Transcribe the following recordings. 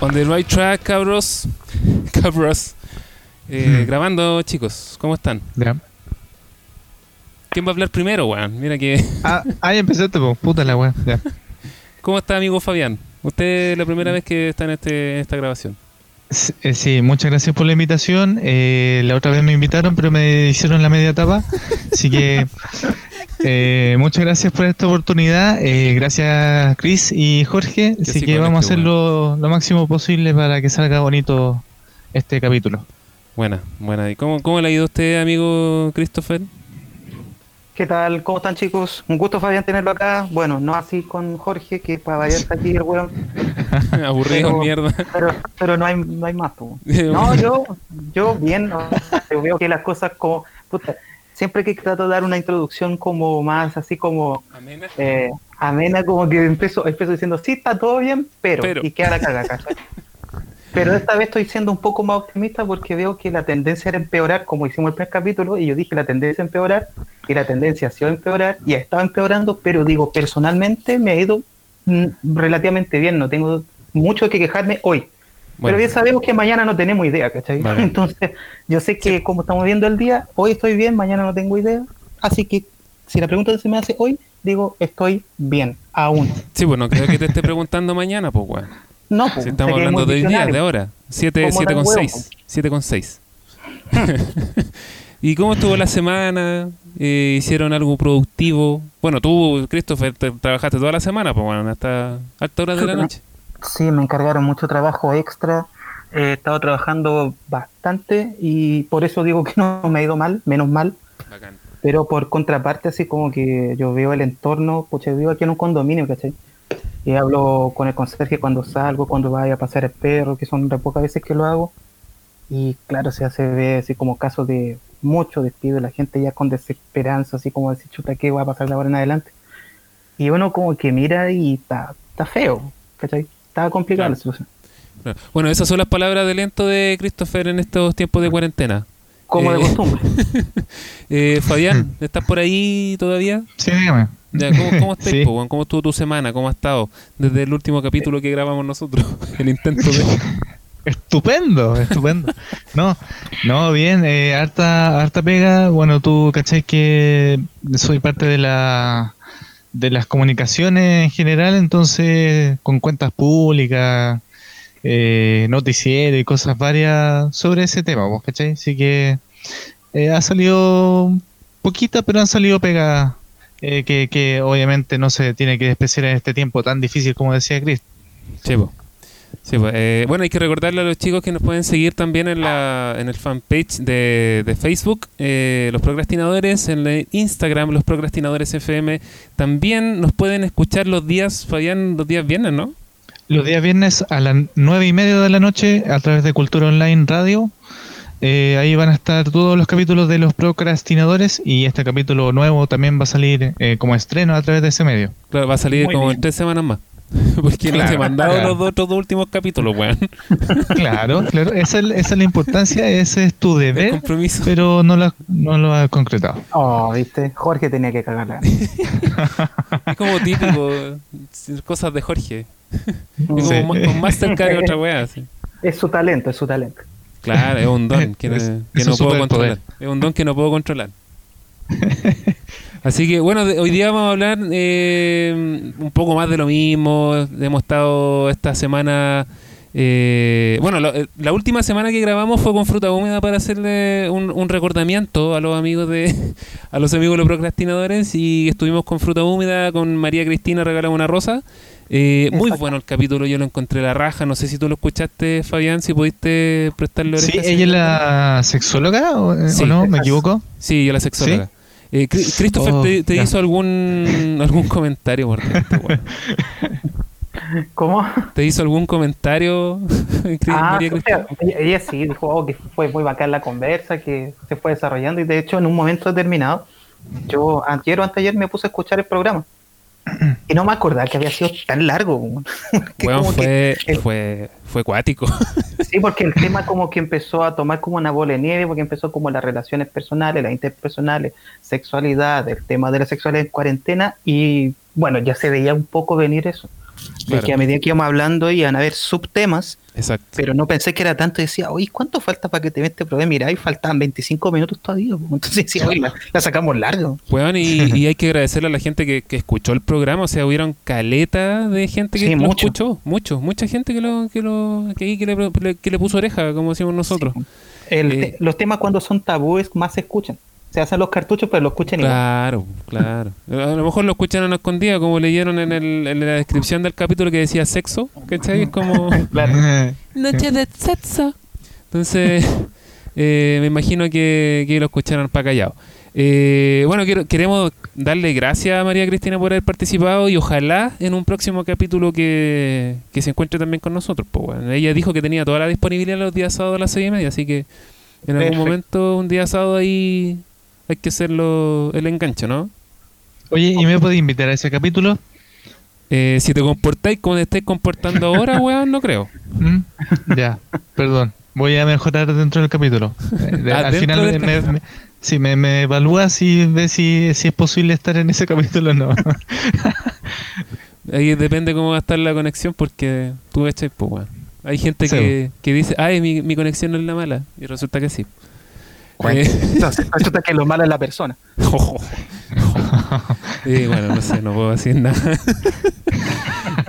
On the right track, cabros. Cabros. Eh, Mm. Grabando, chicos. ¿Cómo están? ¿Quién va a hablar primero, weón? Mira que. Ah, ah, ya empezaste, po. Puta la. Ya. ¿Cómo está, amigo Fabián? Usted es la primera vez que está en, este, en esta grabación. Sí, eh, sí, muchas gracias por la invitación. Eh, la otra vez me invitaron, pero me hicieron la media etapa. Así que eh, muchas gracias por esta oportunidad. Eh, gracias, Chris y Jorge. Así sí que vamos a este, hacer lo, lo máximo posible para que salga bonito este capítulo. Buena, buena. ¿Y cómo, cómo le ha ido a usted, amigo Christopher? ¿Qué tal? ¿Cómo están chicos? Un gusto Fabián tenerlo acá. Bueno, no así con Jorge, que para variar está aquí el weón. Aburrido, Pero- mierda. Pero, pero no hay, no hay más. po. No, yo, yo bien, no, yo veo que las cosas como... puta, siempre que trato de dar una introducción como más así como eh, amena, como que empiezo, empiezo diciendo, sí, está todo bien, pero... Pero. Y queda la caga, ¿cachai? Pero esta vez estoy siendo un poco más optimista porque veo que la tendencia era empeorar, como hicimos el primer capítulo, y yo dije la tendencia a empeorar, y la tendencia ha sido empeorar y ha estado empeorando, pero digo, personalmente me ha ido mm, relativamente bien, no tengo mucho que quejarme hoy. Pero bien sabemos que mañana no tenemos idea, ¿cachai? Entonces, yo sé que como estamos viendo el día, hoy estoy bien, mañana no tengo idea, así que si la pregunta se me hace hoy, digo, estoy bien, aún. Sí, pues, bueno, creo que te esté preguntando mañana, pues, weón. No, pues, si estamos hablando de hoy día, de ahora. 7,6. 7,6. ¿Y cómo estuvo la semana? Eh, ¿Hicieron algo productivo? Bueno, tú, Christopher, te- trabajaste toda la semana, pues bueno, hasta altas horas de la noche. Sí, me encargaron mucho trabajo extra. He estado trabajando bastante y por eso digo que no me ha ido mal, menos mal. Bacán. Pero por contraparte, así como que yo veo el entorno, pues yo vivo aquí en un condominio, ¿cachai? Y hablo con el conserje cuando salgo, cuando vaya a pasear el perro, que son re pocas veces que lo hago. Y claro, se hace ve así como casos de mucho despido, la gente ya con desesperanza, así como decir, chuta, ¿qué va a pasar de ahora en adelante? Y uno como que mira y está, está feo, ¿cachai? Está complicada Claro. la situación. Claro. Bueno, esas son las palabras de aliento de Christopher en estos tiempos de cuarentena. Como de Eh, costumbre. Eh, Fabián, ¿estás por ahí todavía? Sí, dígame. Ya, ¿Cómo, cómo estás, Sí. po? ¿Cómo estuvo tu semana? ¿Cómo ha estado? Desde el último capítulo que grabamos nosotros. El intento de... Estupendo, estupendo. No, no, bien, eh, harta, harta pega. Bueno, tú cachai que soy parte de la de las comunicaciones en general, entonces con cuentas públicas, eh, noticiero y cosas varias sobre ese tema, ¿vos cachai? Así que eh, ha salido poquita, pero han salido pegas eh, que, que obviamente no se tiene que despreciar en este tiempo tan difícil como decía Chris. Sí. Sí, po. Eh, bueno, hay que recordarle a los chicos que nos pueden seguir también en, la, en el fanpage de, de Facebook, eh, Los Procrastinadores, en el Instagram, Los Procrastinadores FM. También nos pueden escuchar los días, Fabián, los días viernes, ¿no? Los días viernes a las nueve y media de la noche a través de Cultura Online Radio. Eh, ahí van a estar todos los capítulos de los procrastinadores y este capítulo nuevo también va a salir eh, como estreno a través de ese medio. Claro, va a salir Muy como bien. en tres semanas más. Porque Claro, se he mandado claro. los dos, otros dos últimos capítulos, weón. Claro, claro, esa, es- esa es la importancia, ese es tu El deber, compromiso. pero no lo, no lo has concretado. Oh, viste, Jorge tenía que cagarla. Es como típico, cosas de Jorge. Es como Sí. con y otra weá. Es su talento, es su talento. Claro, es un don que, no- Es- que es no un puedo controlar. Es un don que no puedo controlar. Así que bueno, de- hoy día vamos a hablar eh, un poco más de lo mismo. Hemos estado esta semana... eh, bueno, lo- eh, la última semana que grabamos fue con fruta húmeda para hacerle un, un recordamiento a los amigos de a los amigos de los procrastinadores y estuvimos con fruta húmeda con María Cristina regalamos una rosa Eh, muy bueno el capítulo yo lo encontré la raja no sé si tú lo escuchaste Fabián si pudiste prestarle Sí, oreja ella es la sexóloga o, eh, Sí, o no, me equivoco. Sí, yo la sexóloga. Eh, Christopher, Oh, ¿te, hizo algún algún comentario? por? ¿Cómo? ¿Te hizo algún comentario? Ah, María o Cristina? sea, ella, ella sí dijo oh, que fue muy bacán la conversa, que se fue desarrollando y de hecho en un momento determinado, yo ayer o anteayer me puse a escuchar el programa y no me acordaba que había sido tan largo. que fue, el- fue, fue cuático. Sí, porque el tema como que empezó a tomar como una bola de nieve, porque empezó como las relaciones personales, las interpersonales, sexualidad, el tema de la sexualidad en cuarentena, y bueno, ya se veía un poco venir eso. De Claro. que a medida que íbamos hablando iban a haber subtemas Exacto. Pero no pensé que era tanto. Decía, oye, ¿cuánto falta para que te este programa? Mira, ahí faltaban 25 minutos todavía. Entonces decía, oye, la, la sacamos largo. Weón, y, y hay que agradecerle a la gente que, que escuchó el programa. O sea, hubieron caleta de gente que Sí, lo mucho. escuchó. Mucho, mucha gente que lo, que lo, que, que le, que le puso oreja, como decimos nosotros. El Eh. te- los temas cuando son tabúes más se escuchan. Se hacen los cartuchos, pero lo escuchan igual. Claro, claro. A lo mejor lo escucharon a escondida, como leyeron en, el, en la descripción del capítulo que decía sexo, ¿cachai? Es como Claro. noche de sexo. Entonces, eh, me imagino que, que lo escucharon para callado. Eh, bueno, quiero- queremos darle gracias a María Cristina por haber participado y ojalá en un próximo capítulo que, que se encuentre también con nosotros. Pues, bueno. Ella dijo que tenía toda la disponibilidad los días sábados a las seis y media, así que en algún momento, un día sábado ahí hay que hacerlo el enganche, ¿no? Oye, ¿y me podés invitar a ese capítulo? Eh, si te comportáis como te estáis comportando ahora, weón, no creo. ¿Mm? Ya, perdón. Voy a mejorar dentro del capítulo. Al final, del me, me- sí, me, me evalúas y ves si, si es posible estar en ese capítulo o no. Ahí depende cómo va a estar la conexión porque tú echas, pues, weón. Hay gente Sí. que, que dice, ay, mi, mi conexión no es la mala. Y resulta que sí. Bueno, Eh, entonces, resulta que lo malo es la persona. Eh, bueno, no sé, no puedo decir nada.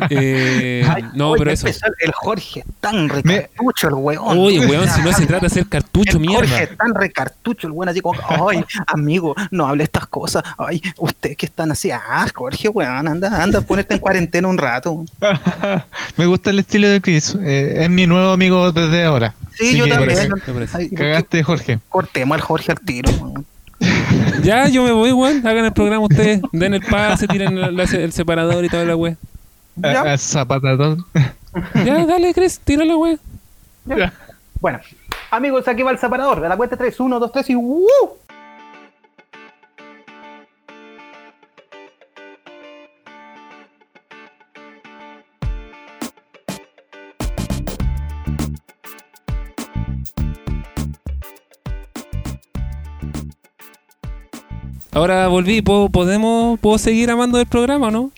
Eh, Ay, no, oye, pero eso. El Jorge tan recartucho, el weón. Oye, weón, si no se trata de hacer cartucho, el mierda. Jorge tan recartucho, el weón así como, ay, amigo, no hable estas cosas. Ay, usted que están así, ah, Jorge, weón, anda, anda, ponerte en cuarentena un rato. me gusta el estilo de Chris. eh, es mi nuevo amigo desde ahora. Sí, yo también. Ay, Cagaste, Jorge. cortemos al Jorge al tiro. weón. Ya, yo me voy, weón. Hagan el programa ustedes. Den el pase, tiren el, el separador y toda la weá. Ya. A, a Zapatador. Ya, dale, Chris, tira la weá. Ya. Bueno, amigos, aquí va el separador. De la cuenta 3, 1, 2, 3 y ¡uh! Ahora volví, ¿puedo, podemos, ¿puedo seguir amando el programa o no?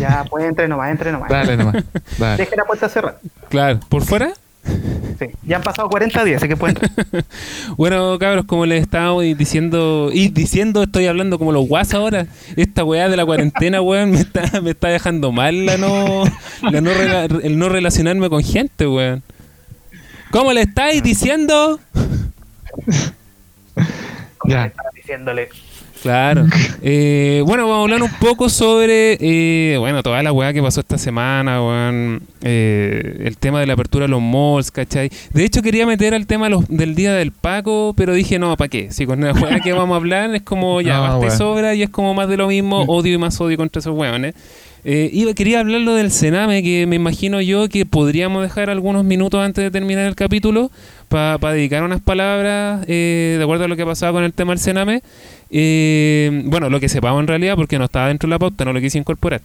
Ya, pues entre nomás, entre nomás. Dale nomás. Dale. Deje la puerta cerrada. Claro. ¿Por fuera? Sí, ya han pasado 40 días, así que pueden entrar. Bueno, cabros, como les estábamos diciendo, y diciendo, estoy hablando como los guas ahora. Esta weá de la cuarentena, weón, me está, me está dejando mal la no, la no el no relacionarme con gente, weón. ¿Cómo le estáis diciendo? Como Ya. le estaba diciéndole. Claro. Eh, bueno, vamos a hablar un poco sobre, eh, bueno, toda la weá que pasó esta semana, weón. Eh, el tema de la apertura de los malls, ¿cachai? De hecho, quería meter al tema los- del día del Paco, pero dije, no, ¿para qué? Si con la weá que vamos a hablar es como, ya, No, basta y sobra y es como más de lo mismo, odio y más odio contra esos weones. Eh, iba, quería hablarlo del Sename, que me imagino yo que podríamos dejar algunos minutos antes de terminar el capítulo para dedicar unas palabras eh, de acuerdo a lo que ha pasado con el tema del Sename. Eh, bueno, lo que sepamos en realidad, porque no estaba dentro de la pauta, no lo quise incorporar.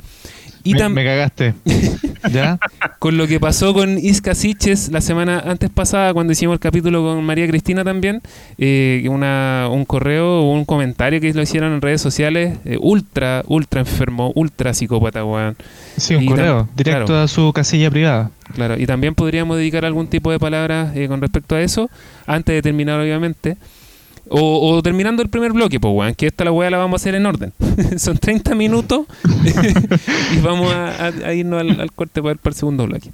Y me, me cagaste. ¿Ya? con lo que pasó con Isca Siches la semana antes pasada, cuando hicimos el capítulo con María Cristina también, eh, una, un correo o un comentario que lo hicieron en redes sociales, eh, ultra, ultra enfermo, ultra psicópata, weón. Sí, un Y correo. Directo claro. a su casilla privada. Claro, y también podríamos dedicar algún tipo de palabras eh, con respecto a eso, antes de terminar, obviamente. O, o terminando el primer bloque, pues, weón, que esta la weá la vamos a hacer en orden. Son 30 minutos y vamos a, irnos al, corte para, para el segundo bloque.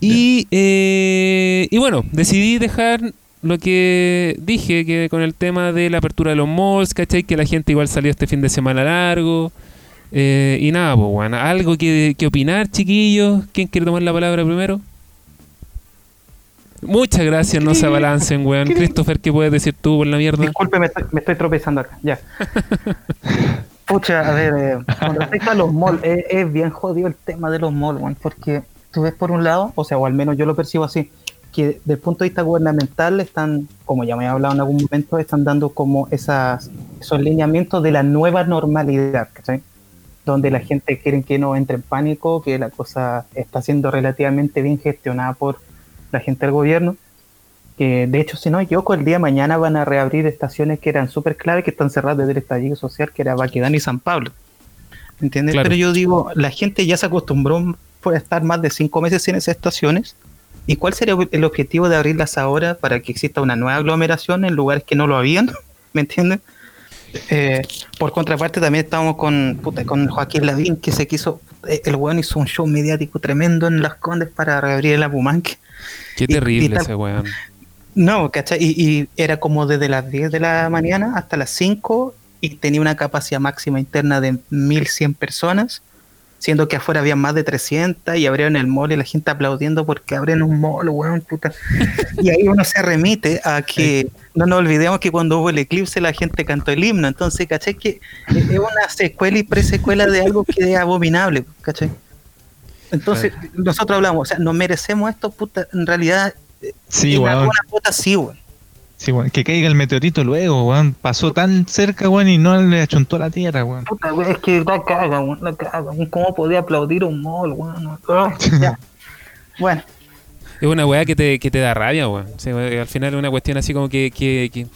Y, eh, y bueno, decidí dejar lo que dije que con el tema de la apertura de los malls, ¿cachai? Que la gente igual salió este fin de semana largo. Eh, y nada, pues, bueno, algo que, que opinar, chiquillos. ¿Quién quiere tomar la palabra primero? Muchas gracias, no se abalancen, weón. Christopher, ¿qué puedes decir tú por la mierda? Disculpe, me estoy, me estoy tropezando acá. Ya. Pucha, a ver, eh, con respecto a los malls, es, es bien jodido el tema de los malls, weón, porque tú ves por un lado, o sea, o al menos yo lo percibo así, que desde el punto de vista gubernamental están, como ya me he hablado en algún momento, están dando como esas, esos lineamientos de la nueva normalidad, ¿cachai? Donde la gente quiere que no entre en pánico, que la cosa está siendo relativamente bien gestionada por la gente del gobierno que de hecho, si no me equivoco, el día de mañana van a reabrir estaciones que eran súper clave, que están cerradas desde el estallido social, que era Baquedán y San Pablo. ¿Me ¿Entiendes? Claro. Pero yo digo, la gente ya se acostumbró por estar más de cinco meses en esas estaciones ¿Y cuál sería el objetivo de abrirlas ahora para que exista una nueva aglomeración en lugares que no lo habían? ¿Me entienden? Eh, por contraparte también estábamos con, con Joaquín Lavín, que se quiso, eh, el weón hizo un show mediático tremendo en Las Condes para reabrir la Pumanque. Qué terrible ese weón. No, ¿cachai? Y, era como desde las 10 de la mañana hasta las 5 y tenía una capacidad máxima interna de 1100 personas, siendo que afuera había más de 300 y abrieron el mall y la gente aplaudiendo porque abren un mall, weón, puta. Y ahí uno se remite a que no nos olvidemos que cuando hubo el eclipse la gente cantó el himno, entonces, ¿cachai? Que es una secuela y presecuela de algo que es abominable, ¿cachai? Entonces, nosotros hablamos, o sea, no merecemos esto, puta, en realidad Sí, weón. sí, weón. Sí, weón. Que caiga el meteorito luego, weón. Pasó tan cerca, weón, y no le achuntó la tierra, weón. Puta, weón, es que la caga, weón, la caga. ¿Cómo podía aplaudir un mall, weón? Ya. bueno. Es una weá que te, que te da rabia, weón. al final es una cuestión así como que, que, que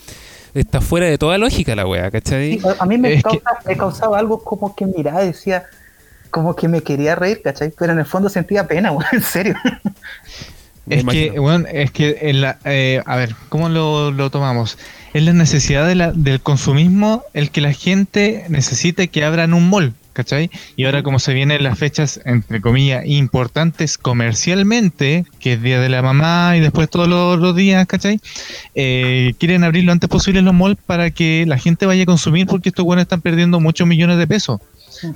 está fuera de toda lógica la weá, ¿cachai? a mí me, causa, me causaba algo como que miraba y decía, como que me quería reír, ¿cachai? Pero en el fondo sentía pena, weón, en serio. Es que, bueno, es que, en la, eh, a ver, ¿cómo lo, tomamos? Es la necesidad de la, del consumismo el que la gente necesite que abran un mall, ¿cachai? Y ahora como se vienen las fechas, entre comillas, importantes comercialmente, que es Día de la Mamá y después todos los, días, ¿cachai? Eh, quieren abrir lo antes posible los malls para que la gente vaya a consumir porque estos buenos están perdiendo muchos millones de pesos,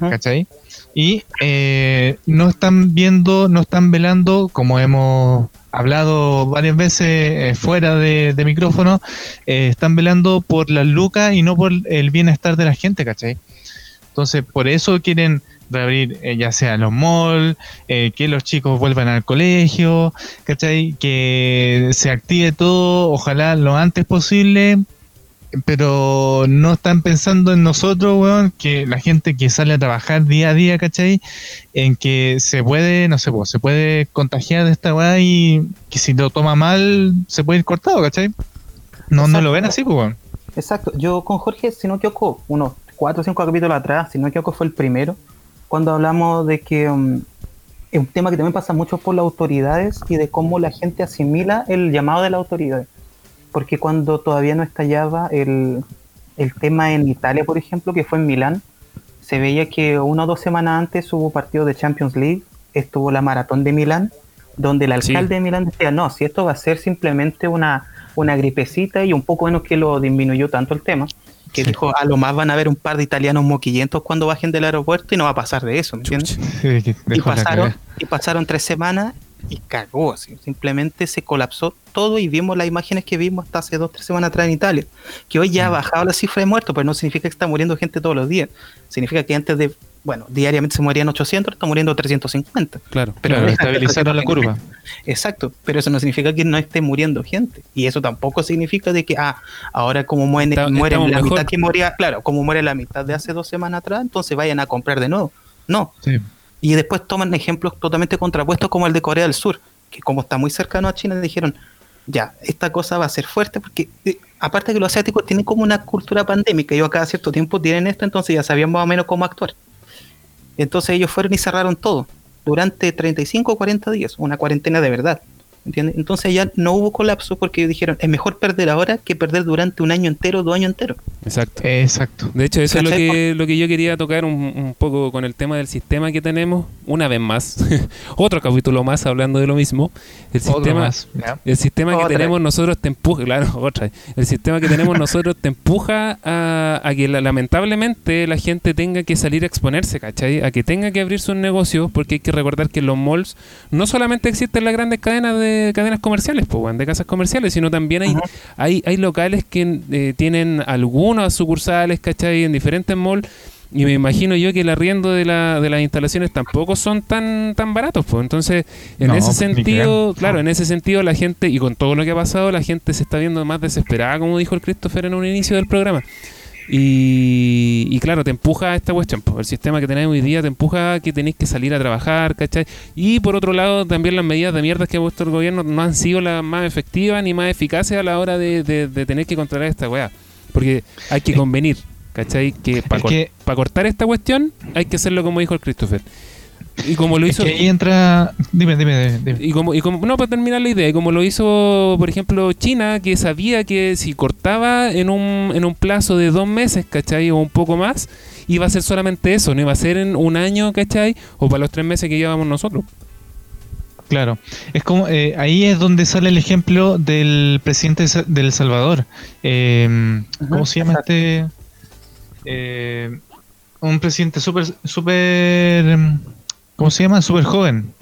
¿cachai? Y eh, no están viendo, no están velando, como hemos hablado varias veces eh, fuera de, micrófono, eh, están velando por las lucas y no por el bienestar de la gente, ¿cachai? Entonces, por eso quieren reabrir ya sea los malls, que los chicos vuelvan al colegio, ¿cachai? Que se active todo, ojalá lo antes posible, pero no están pensando en nosotros, weón, que la gente que sale a trabajar día a día, ¿cachai? En que se puede, no sé, pues, se puede contagiar de esta weá y que si lo toma mal se puede ir cortado, ¿cachai? No, no lo ven así, pues, weón. Exacto, yo con Jorge, si no equivoco, unos cuatro o cinco capítulos atrás, si no equivoco fue el primero, cuando hablamos de que um, es un tema que también pasa mucho por las autoridades y de cómo la gente asimila el llamado de las autoridades porque cuando todavía no estallaba el, tema en Italia, por ejemplo, que fue en Milán, se veía que una o dos semanas antes hubo partido de Champions League, estuvo la maratón de Milán, donde el alcalde de Milán decía, no, si esto va a ser simplemente una, una gripecita y un poco menos que lo disminuyó tanto el tema, que dijo, a lo más van a haber un par de italianos moquillentos cuando bajen del aeropuerto y no va a pasar de eso, ¿me entiendes? y, pasaron, y pasaron tres semanas y cagó, simplemente se colapsó todo y vimos las imágenes que vimos hasta hace dos tres semanas atrás en Italia, que hoy ya ha mm. bajado la cifra de muertos, pero no significa que está muriendo gente todos los días, significa que antes de, bueno, diariamente se morían 800, está muriendo 350. Claro, pero estabilizaron la curva. Exacto, pero eso no significa que no esté muriendo gente, y eso tampoco significa de que, ah, ahora como muere, la mitad que moría, claro, como muere la mitad de hace dos semanas atrás, entonces vayan a comprar de nuevo. No. Sí y después toman ejemplos totalmente contrapuestos como el de Corea del Sur, que como está muy cercano a China, dijeron, ya, esta cosa va a ser fuerte, porque eh, aparte que los asiáticos tienen como una cultura pandémica, ellos cada cierto tiempo tienen esto, entonces ya sabían más o menos cómo actuar. Entonces ellos fueron y cerraron todo durante 35 o 40 días, una cuarentena de verdad. Entonces ya no hubo colapso porque dijeron, es mejor perder ahora que perder durante un año entero, dos años enteros. Exacto. Exacto. De hecho, eso es lo que, lo que yo quería tocar un, poco con el tema del sistema que tenemos, una vez más, otro capítulo más hablando de lo mismo. El sistema, el sistema que tenemos nosotros te empuja, claro, otra. El sistema que tenemos nosotros te empuja a, que lamentablemente la gente tenga que salir a exponerse, ¿cachai? A que tenga que abrir sus negocios, porque hay que recordar que en los malls no solamente existen las grandes cadenas de cadenas comerciales, pues, de casas comerciales, sino también hay, hay, hay locales que eh, tienen algunas sucursales, ¿cachai? En diferentes malls. Y me imagino yo que el arriendo de, la, de las instalaciones tampoco son tan tan baratos, pues. Entonces, en ese sentido, claro, en ese sentido la gente, y con todo lo que ha pasado, la gente se está viendo más desesperada, como dijo el Christopher en un inicio del programa. Y, claro, te empuja a esta cuestión. el sistema que tenemos hoy día te empuja a que tenéis que salir a trabajar, ¿cachai? Y por otro lado, también las medidas de mierda que ha puesto el gobierno no han sido las más efectivas ni más eficaces a la hora de, tener que controlar esta weá. Porque hay que convenir, ¿cachai? Que para cortar esta cuestión hay que hacerlo como dijo el Christopher. Y como lo Es hizo... que ahí entra. Dime, dime, dime. Y como, y como, no, para terminar la idea, y como lo hizo, por ejemplo, China, que sabía que si cortaba en un, en un plazo de dos meses, ¿cachai? O un poco más, iba a ser solamente eso, no iba a ser en un año, ¿cachai? O para los tres meses que llevamos nosotros. Claro, es como eh, ahí es donde sale el ejemplo del presidente del Salvador. Eh, ¿Cómo se llama este? Eh, un presidente súper, súper, ¿cómo se llama? Súper joven.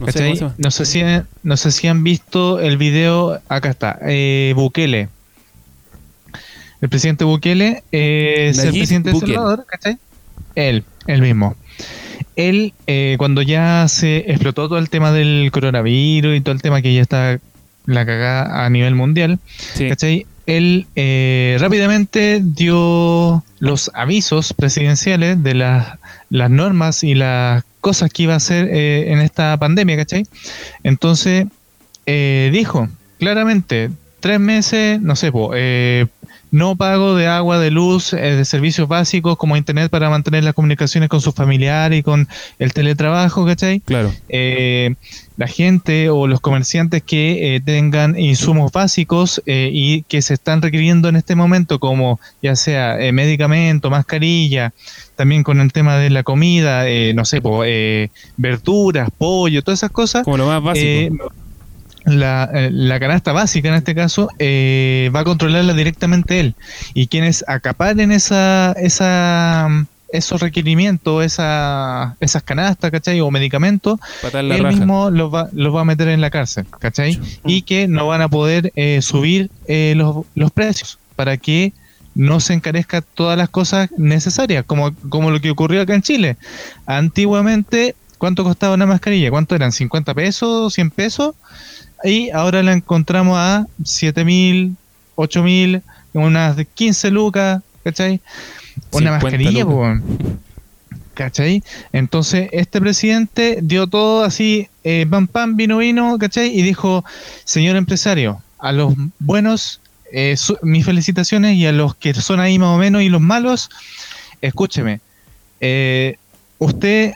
No sé. No sé si, no sé si han visto el video, acá está, eh, Bukele. El presidente Bukele eh, es el presidente de El Bukele. Salvador, ¿cachai? Él, él mismo. Él, eh, cuando ya se explotó todo el tema del coronavirus y todo el tema que ya está la cagada a nivel mundial, Sí. ¿cachai? Él eh, rápidamente dio los avisos presidenciales de las, las normas y las cosas que iba a hacer eh, en esta pandemia, ¿cachai? Entonces, eh, dijo claramente, tres meses, no sé, po, eh, no pago de agua, de luz, eh, de servicios básicos como internet para mantener las comunicaciones con sus familiares y con el teletrabajo, ¿cachai? Claro. eh, la gente o los comerciantes que eh, tengan insumos básicos eh, y que se están requiriendo en este momento, como ya sea eh, medicamento, mascarilla, también con el tema de la comida, eh, no sé, po, verduras, pollo, todas esas cosas. Como lo más básico. La, eh, la canasta básica en este caso eh, va a controlarla directamente él y quienes acaparen esa, esa esos requerimientos, esa, esas canastas, ¿cachai? O medicamentos, él raja. mismo los va, los va a meter en la cárcel, ¿cachai? Y que no van a poder eh, subir eh, los, los precios para que no se encarezca todas las cosas necesarias, como, como lo que ocurrió acá en Chile. Antiguamente, ¿cuánto costaba una mascarilla? ¿Cuánto eran? ¿50 pesos? ¿100 pesos? Y ahora la encontramos a 7 mil, 8 mil, unas de 15 lucas, ¿cachai? Una 50 mascarilla, po. ¿cachai? Entonces, este presidente dio todo así, eh, pam, pam, vino, vino, ¿cachai? Y dijo, señor empresario, a los buenos, eh, su- mis felicitaciones, y a los que son ahí más o menos, y los malos, escúcheme, eh, usted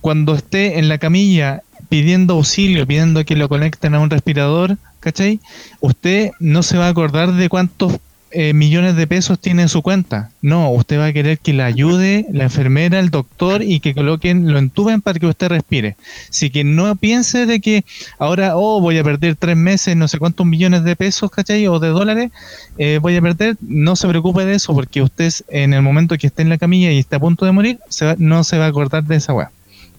cuando esté en la camilla pidiendo auxilio, pidiendo que lo conecten a un respirador, ¿cachai? Usted no se va a acordar de cuántos eh, millones de pesos tiene en su cuenta. No, usted va a querer que le ayude la enfermera, el doctor y que coloquen, lo entuben para que usted respire. Así que no piense de que ahora, oh, voy a perder tres meses, no sé cuántos millones de pesos, ¿cachai? O de dólares, eh, voy a perder. No se preocupe de eso porque usted en el momento que esté en la camilla y esté a punto de morir, se va- no se va a acordar de esa weá.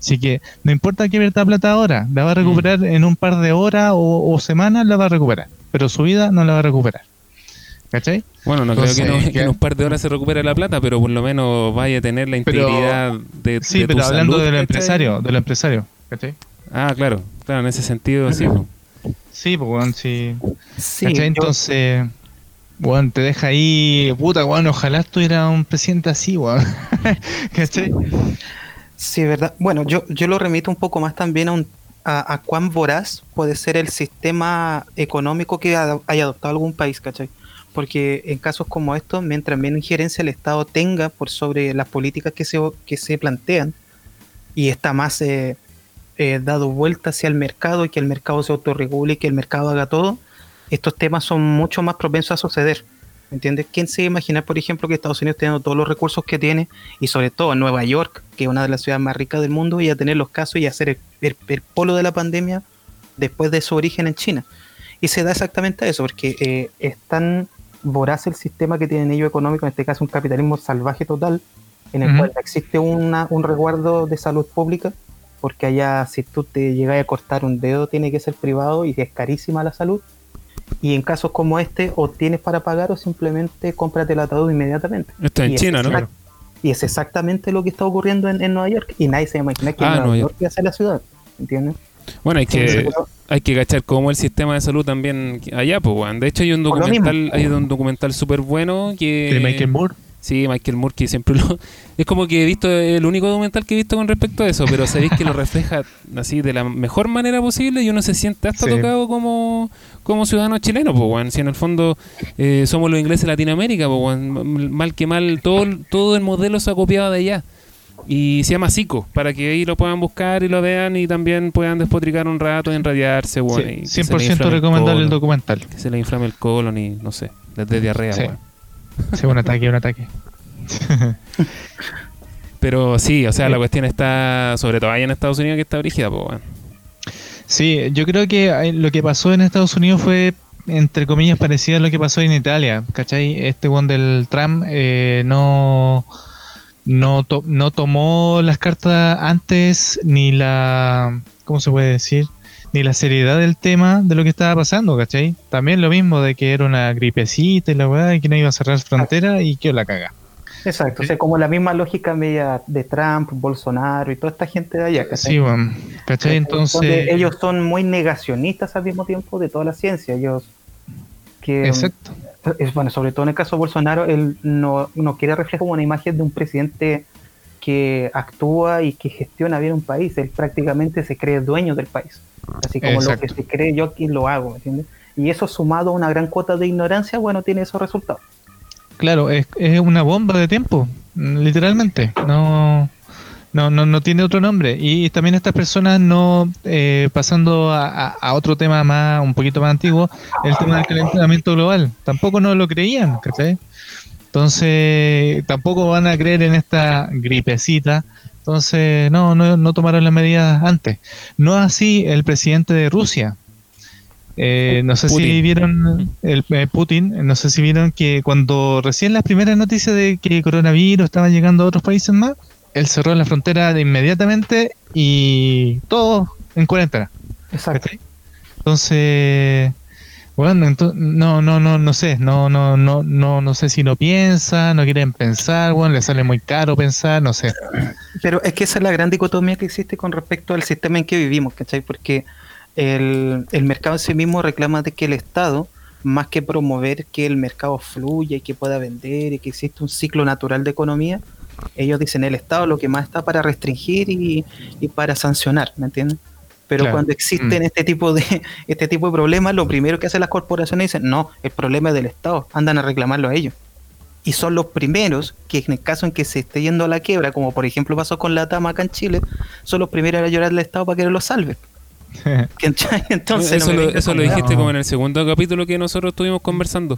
Así que no importa que pierda plata ahora, la va a recuperar en un par de horas o, o semanas, la va a recuperar. Pero su vida no la va a recuperar. ¿Cachai? Bueno, no Entonces, creo que, no- que- en un par de horas se recupere la plata, pero por lo menos vaya a tener la Pero- integridad de, Sí, de pero tu hablando salud, de lo ¿cachai? empresario, de lo empresario. ¿Cachai? Ah, claro, claro, en ese sentido sí. Sí, pues weón, sí. Sí, ¿Cachai? yo- Entonces, weón, te deja ahí, puta, weón, ojalá estuviera un presidente así, weón. ¿Cachai? Sí, verdad. Bueno, yo, yo lo remito un poco más también a, un, a, cuán voraz puede ser el sistema económico que ha- haya adoptado algún país, ¿cachai? Porque en casos como estos, mientras menos injerencia el Estado tenga por sobre las políticas que se, que se plantean y está más eh, eh, dado vuelta hacia el mercado y que el mercado se autorregule y que el mercado haga todo, estos temas son mucho más propensos a suceder. ¿Me entiendes? ¿Quién se iba a imaginar, por ejemplo, que Estados Unidos teniendo todos los recursos que tiene y sobre todo en Nueva York, que es una de las ciudades más ricas del mundo, y a tener los casos y a ser el, el- el polo de la pandemia después de su origen en China? Y se da exactamente a eso, porque eh, es tan voraz el sistema que tienen ellos económico, en este caso un capitalismo salvaje total, en el cual existe una, un resguardo de salud pública, porque allá si tú te llegas a cortar un dedo tiene que ser privado y es carísima la salud. Y en casos como este, o tienes para pagar o simplemente cómprate el ataúd inmediatamente. Esto es en Y es China, ¿no? exact- Y es exactamente lo que está ocurriendo en, en Nueva York. Y nadie se imagina que Ah, Nueva Nueva York iba a ser la ciudad. ¿Entiendes? Bueno, hay que, hay que cachar cómo el sistema de salud también allá, pues, weón. De hecho, hay un documental, hay un documental súper bueno que... De Michael Moore. Sí, Michael Moore, que siempre lo... Es como que he visto, el único documental que he visto con respecto a eso, pero sabéis que lo refleja así de la mejor manera posible y uno se siente hasta Sí. tocado como, como ciudadano chileno, pues. Si en el fondo eh, somos los ingleses de Latinoamérica, pues, Mal que mal, todo, todo el modelo se ha copiado de allá. Y se llama Zico, para que ahí lo puedan buscar y lo vean y también puedan despotricar un rato y enradiarse, bueno. y le 100% inflame recomendable el colon, documental. Que se le inflame el colon y no sé, desde diarrea, Sí. Sí, un ataque, un ataque. Pero sí, o sea, la cuestión está, sobre todo ahí en Estados Unidos, que está brígida, pues, weón. Sí, yo creo que eh, lo que pasó en Estados Unidos fue, entre comillas, parecido a lo que pasó en Italia. ¿Cachai? Este one del Trump eh, no, no, to- no tomó las cartas antes ni la. ¿Cómo se puede decir? Ni la seriedad del tema de lo que estaba pasando, ¿cachai? También lo mismo de que era una gripecita y la weá, y que no iba a cerrar frontera y que la caga. Exacto, o sea, como la misma lógica media de Trump, Bolsonaro y toda esta gente de allá. ¿cachai? Sí, bueno, ¿cachai? Donde Entonces. ellos son muy negacionistas al mismo tiempo de toda la ciencia. Ellos que Exacto. es bueno, sobre todo en el caso de Bolsonaro, él no, no quiere reflejar como una imagen de un presidente que actúa y que gestiona bien un país. Él prácticamente se cree dueño del país. Así como lo que Exacto. se cree yo aquí lo hago, ¿me entiendes? Y eso sumado a una gran cuota de ignorancia, bueno, tiene esos resultados. Claro, es, es una bomba de tiempo, literalmente. No, no, no, no tiene otro nombre. Y también estas personas no, eh, pasando a, a- a otro tema más, un poquito más antiguo, el tema del calentamiento global. Tampoco no lo creían, ¿cachai? Entonces, tampoco van a creer en esta gripecita. Entonces, no, no, no tomaron las medidas antes. No así el presidente de Rusia. Eh, no sé si vieron el eh, Putin, no sé si vieron que cuando recién las primeras noticias de que coronavirus estaba llegando a otros países más, él cerró la frontera de inmediatamente y todo en cuarentena. Exacto. Entonces, bueno, ento- no, no, no, no sé, no, no, no, no, no sé si no piensan, no quieren pensar, bueno, le sale muy caro pensar, no sé. Pero es que esa es la gran dicotomía que existe con respecto al sistema en que vivimos, ¿cachai? Porque el, el mercado en sí mismo reclama de que el Estado, más que promover que el mercado fluya y que pueda vender y que existe un ciclo natural de economía, ellos dicen el Estado lo que más está para restringir y, y para sancionar, ¿me entiendes? Pero Claro. cuando existen Mm. este tipo de este tipo de problemas, lo primero que hacen las corporaciones dicen, no, el problema es del Estado, andan a reclamarlo a ellos. Y son los primeros que en el caso en que se esté yendo a la quiebra, como por ejemplo pasó con la Tama acá en Chile, son los primeros a llorar al Estado para que lo salve. Entonces, eso no lo, eso dijiste como en el segundo capítulo que nosotros estuvimos conversando.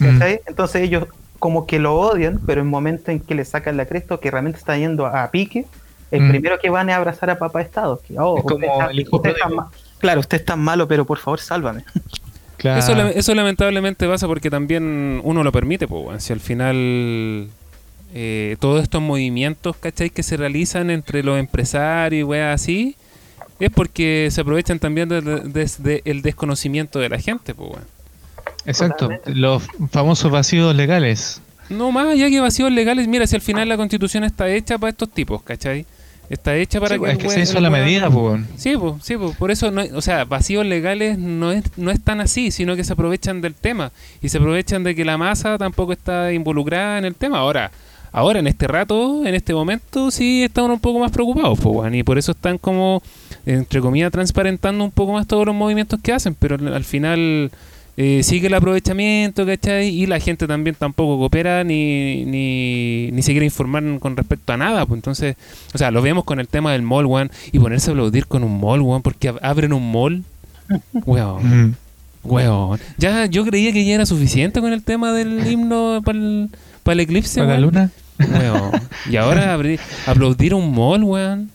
Entonces ellos como que lo odian, pero en el momento en que le sacan la cresta que realmente está yendo a pique, el Mm. primero que van es abrazar a papá Estado. Que, oh, Es como usted está- el hijo usted está pródigo. ma- claro, usted está malo, pero por favor sálvame. Claro. Eso, la- eso lamentablemente pasa porque también uno lo permite, pues, weón. si al final eh, todos estos movimientos, ¿cachai? Que se realizan entre los empresarios y weas así, es porque se aprovechan también de- de- desde el desconocimiento de la gente, pues, weón. Exacto, Totalmente. los famosos vacíos legales. No más allá que vacíos legales, mira, si al final la constitución está hecha para estos tipos, ¿cachai? Está hecha para Sí, que... es que se hizo la medida, pues. Sí, pues, sí, pues, por eso, no, o sea, vacíos legales no es, no es tan así, sino que se aprovechan del tema y se aprovechan de que la masa tampoco está involucrada en el tema. Ahora, ahora en este rato, en este momento, sí están un poco más preocupados, pues, y por eso están como, entre comillas, transparentando un poco más todos los movimientos que hacen, pero al final eh, sigue el aprovechamiento, ¿cachai? Y la gente también tampoco coopera ni, ni, ni se quiere informar con respecto a nada, pues entonces, o sea, lo vemos con el tema del mall, weón, y ponerse a aplaudir con un mall, weón, porque ab- abren un mall, weón, Mm. weón. Ya, yo creía que ya era suficiente con el tema del himno para el, el eclipse, ¿Para la luna? Weón. Y ahora abrir- aplaudir un mall, weón.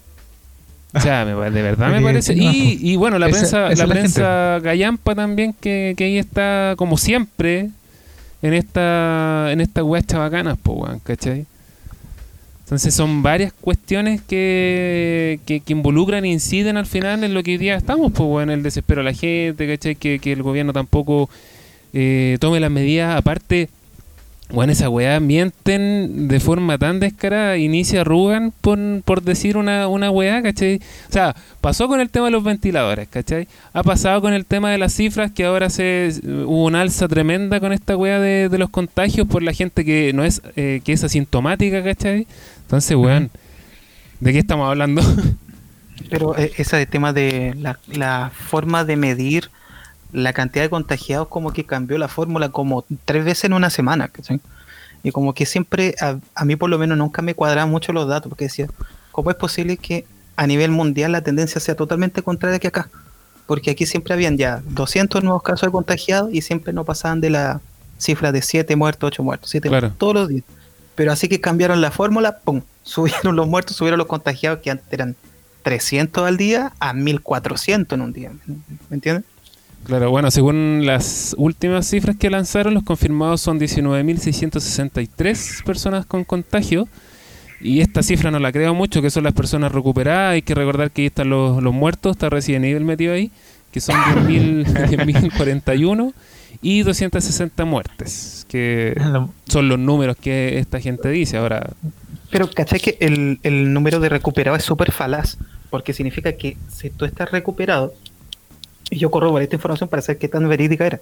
O sea, me de verdad me parece. Y, y bueno, la esa- prensa, esa la la prensa gallampa también, que, que ahí está, como siempre, en esta en estas weas chavacanas, po, weón, ¿cachai? Entonces son varias cuestiones que, que, que involucran e inciden al final en lo que hoy día estamos, pues, weón, el desespero de la gente, ¿cachai? Que, que el gobierno tampoco eh, tome las medidas. Aparte, bueno, esa weá mienten de forma tan descarada, inicia arrugan por, por decir una, una weá, ¿cachai? O sea, pasó con el tema de los ventiladores, ¿cachai? Ha pasado con el tema de las cifras, que ahora se hubo una alza tremenda con esta weá de, de los contagios por la gente que no es, eh, que es asintomática, ¿cachai? Entonces, weón, ¿de qué estamos hablando? Pero eh, ese tema de la, la forma de medir la cantidad de contagiados como que cambió la fórmula como tres veces en una semana. ¿cachai? Y como que siempre, a, a mí por lo menos nunca me cuadraban mucho los datos, porque decía, ¿cómo es posible que a nivel mundial la tendencia sea totalmente contraria que acá? Porque aquí siempre habían ya 200 nuevos casos de contagiados y siempre no pasaban de la cifra de 7 muertos, 8 muertos, 7 Claro. muertos, todos los días. Pero así que cambiaron la fórmula, ¡pum! Subieron los muertos, subieron los contagiados que antes eran 300 al día a 1400 en un día. ¿Me entiendes? Claro, bueno, según las últimas cifras que lanzaron, los confirmados son 19.663 personas con contagio. Y esta cifra no la creo mucho, que son las personas recuperadas. Hay que recordar que ahí están los, los muertos, está Resident Evil metido ahí, que son 10.000 10.041 y 260 muertes, que son los números que esta gente dice. Ahora, Pero ¿cachai que el, el número de recuperado es súper falaz? Porque significa que si tú estás recuperado, y yo corroboré esta información para saber qué tan verídica era.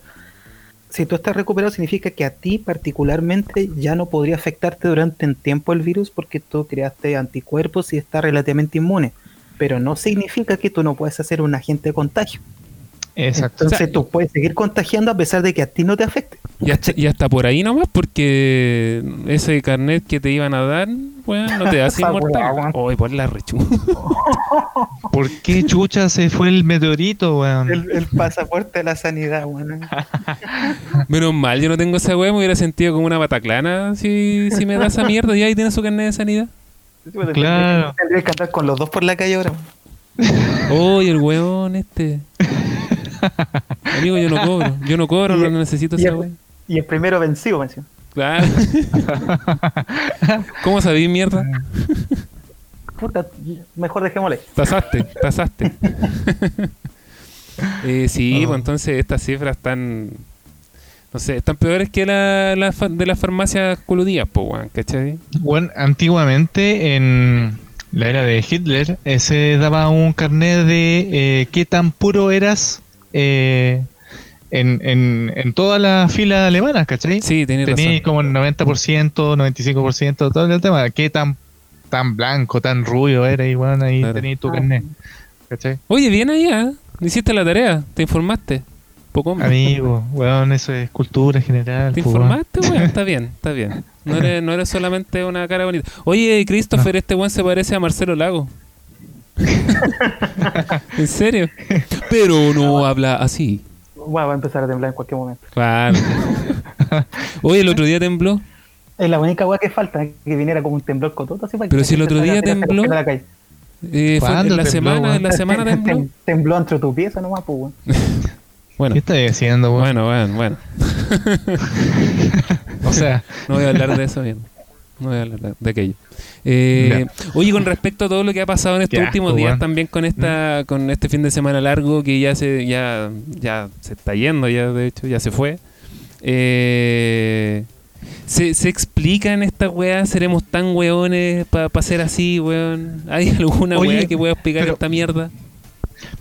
Si tú estás recuperado, significa que a ti particularmente ya no podría afectarte durante un tiempo el virus porque tú creaste anticuerpos y estás relativamente inmune. Pero no significa que tú no puedes hacer un agente de contagio. Exacto. Entonces O sea, tú puedes seguir contagiando a pesar de que a ti no te afecte. y hasta, y hasta por ahí nomás, porque ese carnet que te iban a dar, bueno, no te hace inmortal. weón. Hoy por la rechu. ¿Por qué chucha se fue el meteorito, weón? El, el pasaporte de la sanidad, bueno. Menos mal, yo no tengo esa weá, me hubiera sentido como una bataclana si, si me da esa mierda y ahí tiene su carnet de sanidad. Claro. Tendría que andar con los dos por la calle ahora. Uy, el weón este. Amigo, yo no cobro. Yo no cobro, no necesito y esa el- weá. Y el primero vencido, mencionó. Claro. ¿Cómo sabí mierda? Puta, mejor dejémosle. Tasaste, tasaste. eh, sí, Oh. pues entonces estas cifras están. No sé, están peores que la, de las farmacias coludías, po, weón, ¿cachai? Bueno, antiguamente en la era de Hitler eh, se daba un carnet de eh, qué tan puro eras eh, en, en, en toda la fila alemana, ¿cachai? Sí, tenés Tenías razón. como el 90%, 95%, todo el tema. ¿Qué tan, tan blanco, tan rubio era? Y bueno, ahí Claro. tenías tu Ah. carnet. ¿Cachai? Oye, bien allá. Hiciste la tarea, te informaste. Poco más. Amigo, weón, eso es cultura general. ¿Te pues, weón. informaste, weón? Está bien, está bien. No eres, no eres solamente una cara bonita. Oye, Christopher, este weón se parece a Marcelo Lago. ¿En serio? Pero no habla así. Bueno, va a empezar a temblar en cualquier momento. Claro. Oye, el otro día tembló. Es la única weá que falta, que viniera como un temblor cototo así para Pero que si el otro día tembló. a la calle. Eh, fue ¿Cuándo en la tembló, semana, en la semana tembló. Tem- tembló entre tu pieza nomás, pues, weón. Bueno, ¿Qué estás haciendo, weón? bueno, bueno, bueno. O sea, No voy a hablar de eso bien. No voy a hablar de- de aquello. Eh, oye, con respecto a todo lo que ha pasado en estos Qué últimos asco, días, también con esta, con este fin de semana largo que ya se, ya, ya se está yendo, ya de hecho, ya se fue. Eh, ¿se, ¿Se explica en esta weá? ¿Seremos tan weones para ser así, weón? ¿Hay alguna Oye, weá que pueda explicar pero- esta mierda?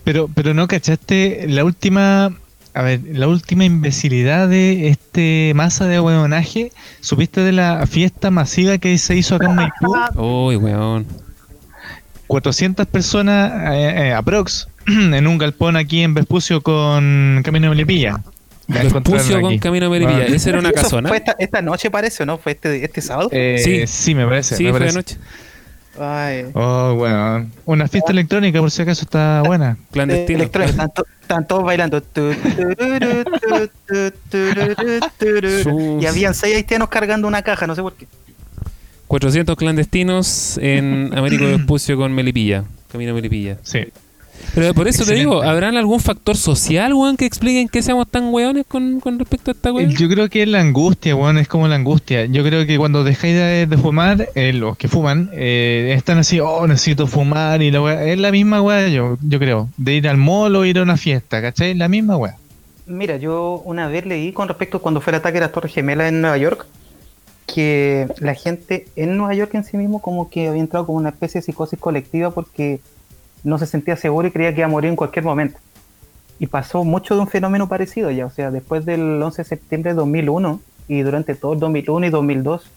Pero, pero no cachaste la última, a ver, la última imbecilidad de este masa de huevonaje. ¿Supiste de la fiesta masiva que se hizo acá en Maipú? Uy, weón. 400 personas, eh, eh, aprox, en un galpón aquí en Vespucio con Camino de Melipilla. Vespucio con. Camino a Melipilla. Ah. ¿Esa era una casona? Fue esta, esta noche parece, ¿o no? Fue este, este sábado. Eh, Sí. sí. me parece. Sí, me fue parece. anoche. Ay. Oh, bueno. Una fiesta electrónica, por si acaso, está buena. Clandestino. Electrónica, están, to- están todos bailando. Y habían seis haitianos cargando una caja, no sé por qué. 400 clandestinos en Américo Vespucio con Melipilla. Camino Melipilla. Sí. Pero por eso te digo, ¿habrán algún factor social, weón, que expliquen que seamos tan weones con, con respecto a esta weón? Yo creo que es la angustia, weón, es como la angustia. Yo creo que cuando dejáis de, de fumar, eh, los que fuman, eh, están así, oh, necesito fumar y la weá. Es la misma weá, yo, yo creo, de ir al mall o ir a una fiesta, ¿cachai? La misma weá. Mira, yo una vez leí con respecto a cuando fue el ataque a las Torres Gemelas en Nueva York, que la gente en Nueva York en sí mismo como que había entrado como una especie de psicosis colectiva porque no se sentía seguro y creía que iba a morir en cualquier momento. Y pasó mucho de un fenómeno parecido ya, o sea, después del 11 de septiembre de 2001 y durante todo el 2001 y 2002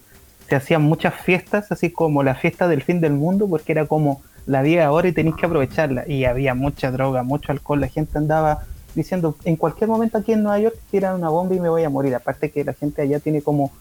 se hacían muchas fiestas, así como la fiesta del fin del mundo, porque era como la vida ahora y tenéis que aprovecharla. Y había mucha droga, mucho alcohol, la gente andaba diciendo, en cualquier momento aquí en Nueva York tiran una bomba y me voy a morir. Aparte que la gente allá tiene como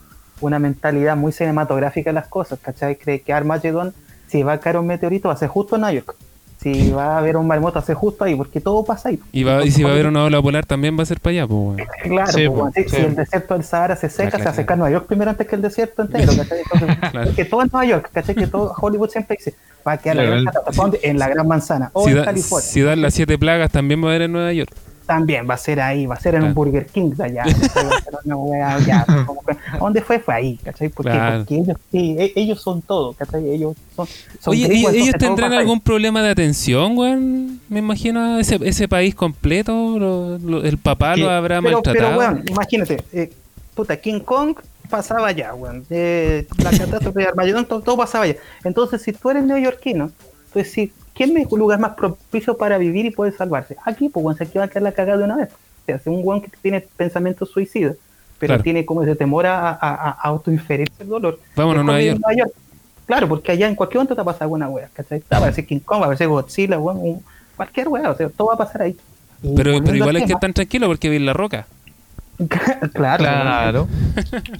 una mentalidad muy cinematográfica de las cosas, ¿cachai? Cree que Armageddon, si va a caer un meteorito, va a ser justo en Nueva York. Si va a haber un maremoto, a ser justo ahí, porque todo pasa ahí. Y, va, y si va a haber una ola polar también va a ser para allá, pues. Claro, Sí, pues, si, sí. si el desierto del Sahara se seca, se va a claro. secar Nueva York primero antes que el desierto entero, ¿cachai? Entonces, Claro. Que todo en Nueva York, ¿cachai? Que todo Hollywood siempre dice, va a quedar la Claro, gran en la Gran Manzana o Si, en da- California. si dan las siete plagas también va a haber en Nueva York. También va a ser ahí, va a ser en un. Burger King de allá. ¿cachai? Va a ser una wea allá, como que- ¿a ¿Dónde fue? Fue ahí, ¿cachai? Porque ellos, sí, e- ellos son todo, ¿cachai? Ellos son. son Oye, gringos, ¿ellos, tendrán algún problema de atención, weón? Me imagino ese, ese país completo, lo- lo- el papá Sí, lo habrá Pero, maltratado. pero, weón, imagínate, eh, puta, King Kong pasaba allá, weón. Eh, la catástrofe de Armagedón, todo, todo pasaba allá. Entonces, si tú eres neoyorquino, entonces, si, ¿quién es un lugar más propicio para vivir y poder salvarse? Aquí, pues, weón, se aquí va a quedar la cagada de una vez. O sea, si un weón que tiene pensamientos suicidas, pero Claro. tiene como ese temor a, a, a- autoinferirse el dolor. Vámonos a Nueva York. Claro, porque allá en cualquier momento te va a pasar alguna wea, ¿cachai? Va a aparecer King Kong, va a aparecer Godzilla, weón, un- cualquier wea, o sea, todo va a pasar ahí. Y Pero, pero igual al hay que tema- estar tranquilo porque vi la roca. claro, Claro.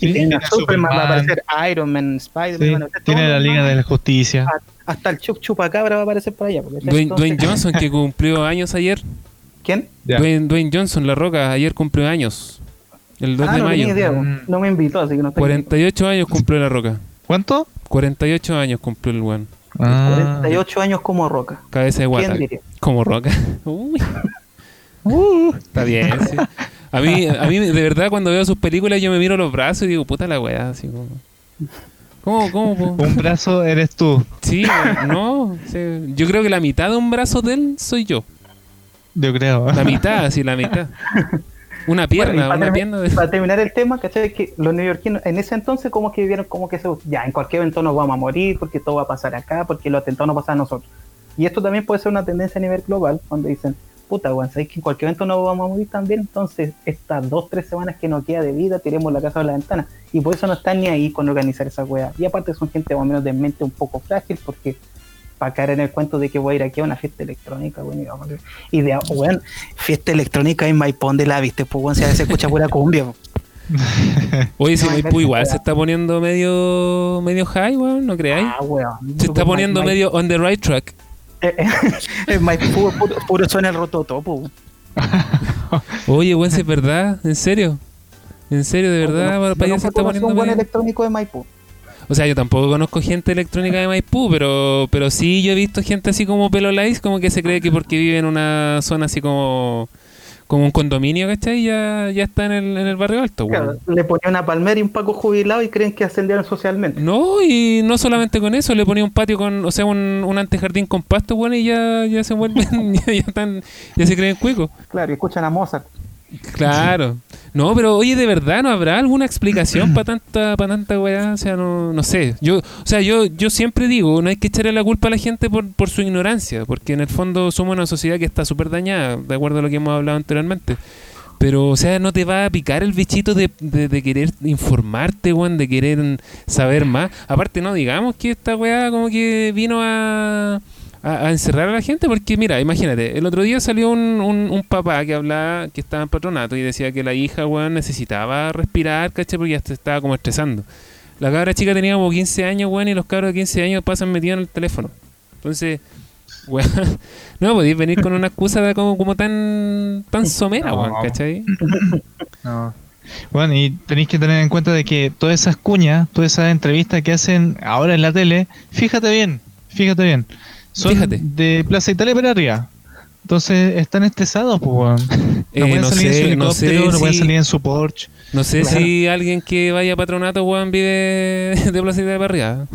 Y tiene a Superman, va a aparecer Iron Man, Spider-Man, Sí, aparecer tiene la Liga de la Justicia. A- Hasta el Chup Chupacabra va a aparecer por allá. Dwayne, entonces- Dwayne Johnson, que cumplió años ayer. ¿Quién? Dwayne, Dwayne Johnson, la roca, ayer cumplió años. El 2 Ah, de no mayo. idea, no me invitó, así que no tengo 48 años cumplió la roca. ¿Cuánto? 48 años cumplió el weón. Ah. 48 años como roca. Cabeza de guata. ¿Quién diría? Como roca. Uy. Uh, está bien, sí. A mí, a mí, de verdad, cuando veo sus películas, yo me miro los brazos y digo, puta la weá, así como. ¿Cómo, cómo, po? Un brazo eres tú, Sí, no. sí. Yo creo que la mitad de un brazo de él soy yo. yo creo. La mitad, sí, la mitad. Una pierna, una pierna de. para terminar el tema, ¿cachai? Que los neoyorquinos en ese entonces como que vivieron como que se, ya en cualquier evento nos vamos a morir, porque todo va a pasar acá, porque los atentados no pasan a nosotros. Y esto también puede ser una tendencia a nivel global, cuando dicen, puta, weón, ¿sabes que en cualquier evento nos vamos a morir también? Entonces, estas dos, tres semanas que nos queda de vida, tiremos la casa a la ventana. Y por eso no están ni ahí con organizar esa weá. Y aparte son gente más o menos de mente un poco frágil, porque para caer en el cuento de que voy a ir aquí a una fiesta electrónica, weón, y, vamos a- y de, weón, fiesta electrónica en Maipón de la viste, pues, weón, si a veces escucha pura cumbia. Oye, si No, Maipú igual se está poniendo medio medio high, weón, ¿no creáis? Ah, weón. Se está poniendo medio on the right track. Eh, Maipú, puro, puro suena el rototopo. Oye, weón, es verdad, en serio. En serio, de verdad, No, no se está poniendo un buen electrónico de Maipú. O sea, yo tampoco conozco gente electrónica de Maipú, pero, pero sí yo he visto gente así como pelo lice, como que se cree que porque vive en una zona así como, como un condominio, ¿cachai? Ya, ya está en el, en el barrio alto, weón. Claro, le ponía una palmera y un paco jubilado y creen que ascendieron socialmente. No, y no solamente con eso, le ponía un patio con, o sea, un, un antejardín con pasto, bueno, y ya, ya se vuelven, ya, ya están, ya se creen cuicos. Claro, y escuchan a Mozart. Claro. No, pero oye, ¿de verdad no habrá alguna explicación para tanta, para tanta weá? O sea, no, no sé. Yo, o sea, yo, yo siempre digo, no hay que echarle la culpa a la gente por, por su ignorancia, porque en el fondo somos una sociedad que está súper dañada, de acuerdo a lo que hemos hablado anteriormente. Pero, o sea, no te va a picar el bichito de, de, de querer informarte, weón, de querer saber más. Aparte, no digamos que esta weá como que vino a, a, a encerrar a la gente, porque mira, imagínate, el otro día salió un, un, un papá que hablaba, que estaba en patronato y decía que la hija, weón, necesitaba respirar, ¿cachai? Porque ya se estaba como estresando. La cabra chica tenía como 15 años, weón, y los cabros de 15 años pasan metidos en el teléfono. Entonces, weón, no podéis venir con una excusa de como, como tan, tan somera, No. weón, ¿cachai? No. Bueno, y tenéis que tener en cuenta de que todas esas cuñas, todas esas entrevistas que hacen ahora en la tele, fíjate bien, fíjate bien, son Fíjate. de Plaza Italia para arriba. Entonces están estresados, pues, weón. Eh, No pueden no salir en sé, su no sé helicóptero, no pueden si- salir en su Porsche. No sé Claro. si alguien que vaya a patronato, weón, vive de Plaza de Barriada.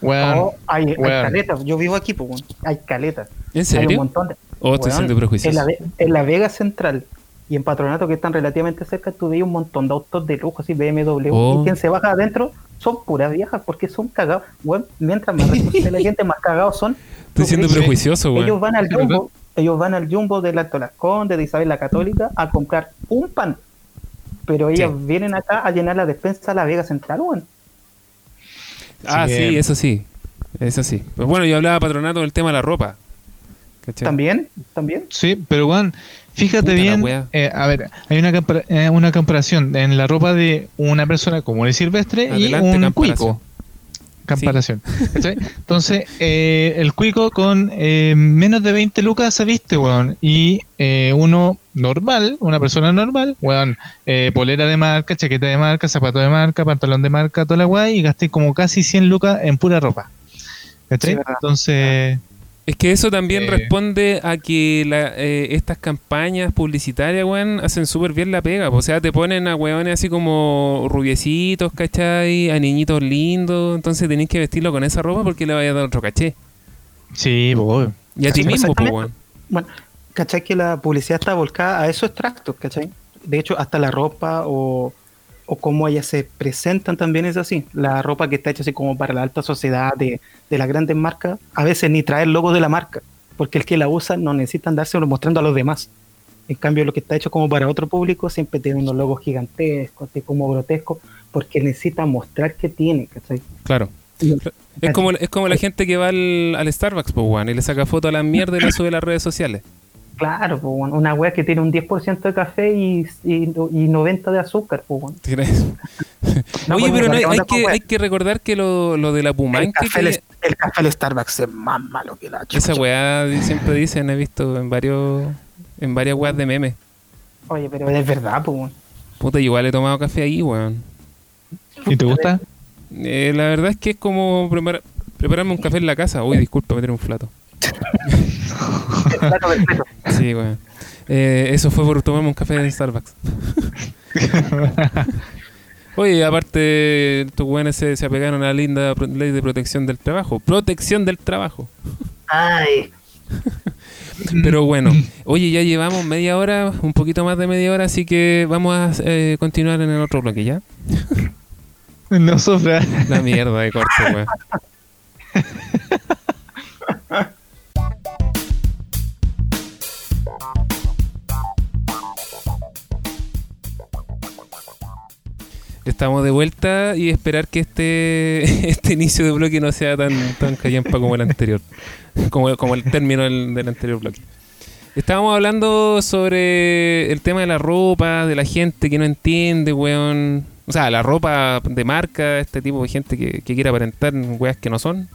Weón, Oh, hay, hay caletas. Yo vivo aquí, pues, hay caletas. ¿En Hay un serio? montón de. ¿O estoy siendo prejuicioso? En la, en la Vega Central y en Patronato, que están relativamente cerca, tú veis un montón de autos de lujo, así BMW. Oh. Y quien se baja adentro son puras viejas porque son cagados. Weón, mientras más inteligentes, más cagados son. Estoy ¿tú siendo prejuicioso, Ellos weón. van al. Jumbo, ellos van al Jumbo del Alto Las Condes, de Isabel la Católica, a comprar un pan. Pero ellas Sí. vienen acá a llenar la despensa a la Vega Central, weón. Ah, Sí, sí, eso sí. Eso sí. Pues bueno, yo hablaba patronato del tema de la ropa. ¿Cachai? También, también. Sí, pero weón, Fíjate Puta bien, eh, a ver, hay una, compara- eh, una comparación en la ropa de una persona común y silvestre Adelante, y un comparación. cuico. Comparación. Entonces, eh, el cuico con eh, menos de 20 lucas se viste, weón. Y eh, uno normal, una persona normal, weón, eh, polera de marca, chaqueta de marca, zapato de marca, pantalón de marca, toda la weá, y gasté como casi 100 lucas en pura ropa. Sí, verdad. Es que eso también Eh. responde a que la- eh, estas campañas publicitarias, weón, hacen súper bien la pega. po. O sea, te ponen a weones así como rubiecitos, ¿cachai? A niñitos lindos. Entonces tenés que vestirlo con esa ropa porque le vaya a dar otro caché. sí, pues, Y a ti mismo, exactamente. weón. Bueno, ¿cachai? Que la publicidad está volcada a esos extractos, ¿cachai? De hecho, hasta la ropa o, o cómo ellas se presentan también es así. La ropa que está hecha así como para la alta sociedad de, de las grandes marcas, a veces ni trae el logo de la marca, porque el que la usa no necesita andárselo mostrando a los demás. En cambio, lo que está hecho como para otro público siempre tiene unos logos gigantescos, así como grotescos, porque necesita mostrar que tiene, ¿cachai? Claro. Y- Es como, es como la gente que va al, al Starbucks, weón, y le saca foto a la mierda y la sube a las redes sociales. Claro, pues, bueno, una wea que tiene un 10% de café y, y, y 90 de azúcar, pues. No, Oye, pues, pero no mira, hay, ¿qué hay onda con que, wea? hay que recordar que lo, lo de la El que- el, el café del Starbucks es más malo que la chucha. esa weá siempre dicen, he visto en varios en varias weas de memes. Oye, pero es verdad, pues. bueno. Puta, yo igual he tomado café ahí, weón. ¿y te gusta? Eh, la verdad es que es como prepara- prepararme un café en la casa. Uy, disculpa, meter un flato. Sí, weón. Eh, eso fue por tomarme un café en Starbucks. Oye, aparte, estos weones se, se apegaron a la linda ley de protección del trabajo. Protección del trabajo. Ay, Pero bueno, oye, ya llevamos media hora, un poquito más de media hora, así que vamos a eh, continuar en el otro bloque, ¿ya? No sufra. La mierda de corte, weón. Estamos de vuelta y esperar que este, este inicio de bloque no sea tan, tan callampa como el anterior, como, como el término del, del anterior bloque. Estábamos hablando sobre el tema de la ropa, de la gente que no entiende, weón. O sea, la ropa de marca, este tipo de gente que, que quiere aparentar weas que no son.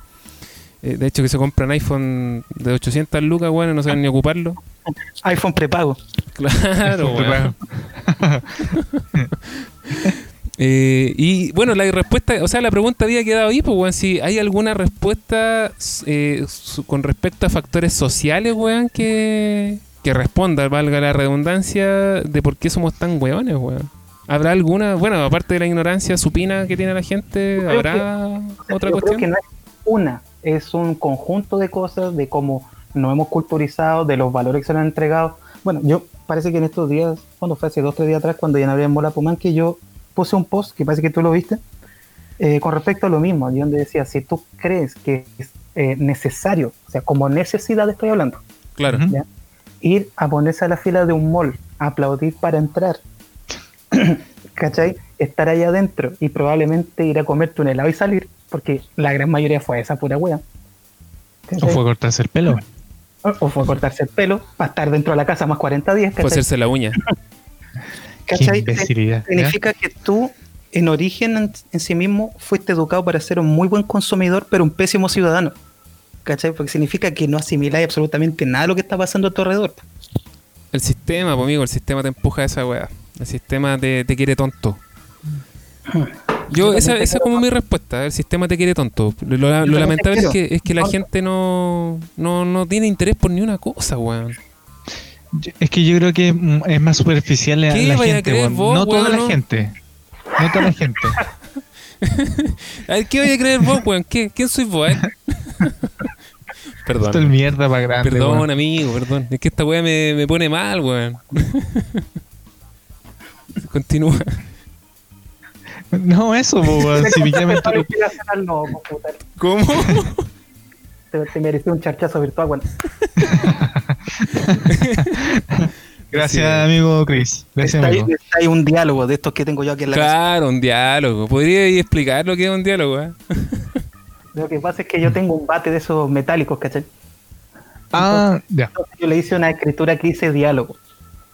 Eh, de hecho, que se compran iPhone de 800 lucas, weón, y no saben ni ocuparlo. iPhone prepago. Claro, weón. Eh, y bueno, la respuesta, o sea, la pregunta había quedado ahí, pues, weón, si hay alguna respuesta eh, su- con respecto a factores sociales, weón, que, que responda, valga la redundancia, de por qué somos tan weones, weón. ¿Habrá alguna, bueno, aparte de la ignorancia supina que tiene la gente, habrá otra Yo cuestión? creo que no es una, es un conjunto de cosas, de cómo nos hemos culturizado, de los valores que se nos han entregado. Bueno, yo parece que en estos días, cuando fue hace dos tres días atrás, cuando ya no había Mola Pumán, que yo puse un post, que parece que tú lo viste, eh, con respecto a lo mismo, donde decía, si tú crees que es eh, necesario, o sea, como necesidad estoy hablando, Claro. ¿ya? ir a ponerse a la fila de un mall, aplaudir para entrar, ¿cachai? Estar ahí adentro y probablemente ir a comerte un helado y salir, porque la gran mayoría fue esa pura wea. ¿O ¿cachai? fue a cortarse el pelo? O- o fue a cortarse el pelo para estar dentro de la casa más 40 días, Fue ¿cachai? hacerse la uña. Qué ¿Cachai? Significa que tú, en origen en, en sí mismo, fuiste educado para ser un muy buen consumidor, pero un pésimo ciudadano. ¿Cachai? Porque significa que no asimiláis absolutamente nada de lo que está pasando a tu alrededor. El sistema, pues, amigo, el sistema te empuja a esa weá. El sistema te, te quiere tonto. Yo, esa, esa es como mi respuesta. El sistema te quiere tonto. Lo, lamentable es que, es que la gente no, no, no tiene interés por ni una cosa, weón. Es que yo creo que mm, es más superficial la, ¿Qué la gente. creer weón. vos, no toda weón, la no? gente. No toda la gente. A ver, ¿qué vaya a creer vos, weón? ¿Qué, ¿Quién sois vos, eh? Esto es perdón. mierda para grande. Perdón, weón. amigo, perdón. Es que esta weá me, me pone mal, weón. Continúa. No, eso, weón. Si me llaman ¿Cómo? Te, te merecí un charchazo virtual, bueno. Gracias, Sí. amigo Chris. Gracias, Está ahí, amigo. está ahí un diálogo de estos que tengo yo aquí en la casa. Claro, un diálogo. ¿Podría explicar lo que es un diálogo, eh? Lo que pasa es que yo tengo un bate de esos metálicos, ¿cachai? Ah, ya. Entonces yo le hice una escritura que dice diálogo.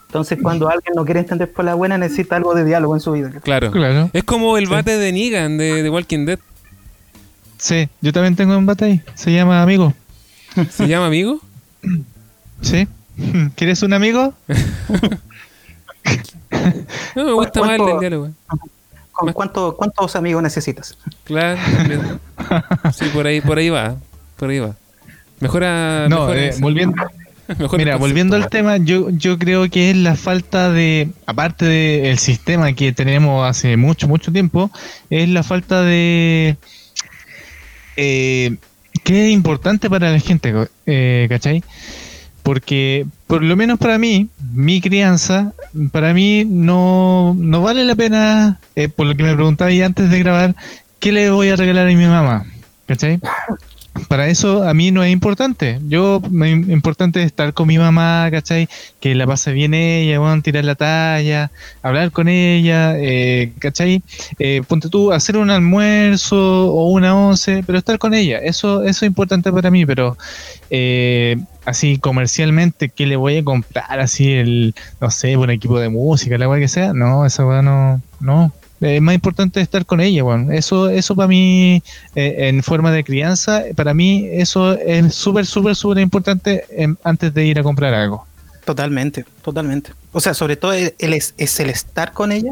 Entonces, cuando alguien no quiere entender por la buena, necesita algo de diálogo en su vida. Claro. Claro. Es como el Sí. bate de Negan de, de Walking Dead. Sí, yo también tengo un bate ahí. Se llama amigo. ¿Se llama amigo? ¿Sí? ¿Quieres un amigo? No, me gusta más el ¿Cuánto- del diálogo. ¿Con Más- cuánto, ¿Cuántos amigos necesitas? Claro. Sí, por ahí, por ahí va. Por ahí va. Mejora. No, mejora eh, volviendo, mira, volviendo al tema, yo, yo creo que es la falta de, aparte del sistema que tenemos hace mucho, mucho tiempo, es la falta de... Eh, que es importante para la gente, eh, ¿cachai? Porque, por lo menos para mí, mi crianza, para mí no, no vale la pena, eh, por lo que me preguntaba ahí antes de grabar, ¿qué le voy a regalar a mi mamá? ¿Cachai? Para eso a mí no es importante. Yo, importante es estar con mi mamá, ¿cachai? Que la pase bien ella, bueno, tirar la talla, hablar con ella, eh, ¿cachai? Eh, ponte tú, hacer un almuerzo o una once, pero estar con ella. Eso, eso es importante para mí, pero eh, así comercialmente, ¿qué le voy a comprar? Así el, no sé, un equipo de música, la weá que sea. No, esa weá no, no. Es más importante estar con ella, bueno. Eso, eso para mí, eh, en forma de crianza, para mí eso es súper, súper, súper importante em, antes de ir a comprar algo. Totalmente, totalmente. O sea, sobre todo el es, es el estar con ella.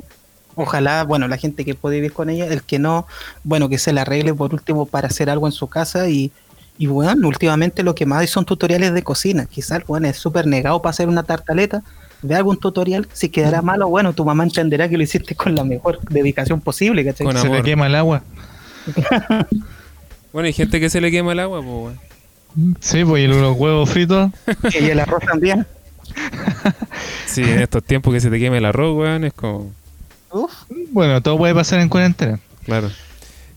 Ojalá, bueno, la gente que puede vivir con ella, el que no, bueno, que se la arregle por último para hacer algo en su casa y, y bueno, últimamente lo que más hay son tutoriales de cocina. Quizás, bueno, es súper negado para hacer una tartaleta. Ve algún tutorial, si quedará malo, bueno, tu mamá entenderá que lo hiciste con la mejor dedicación posible, ¿cachai? Con Se le quema el agua. Bueno, hay gente que se le quema el agua, pues, weón. Sí, pues y los huevos fritos. Y el arroz también. Sí, en estos tiempos que se te queme el arroz, weón, es como. Uf, Bueno, todo puede pasar en cuarentena. Claro.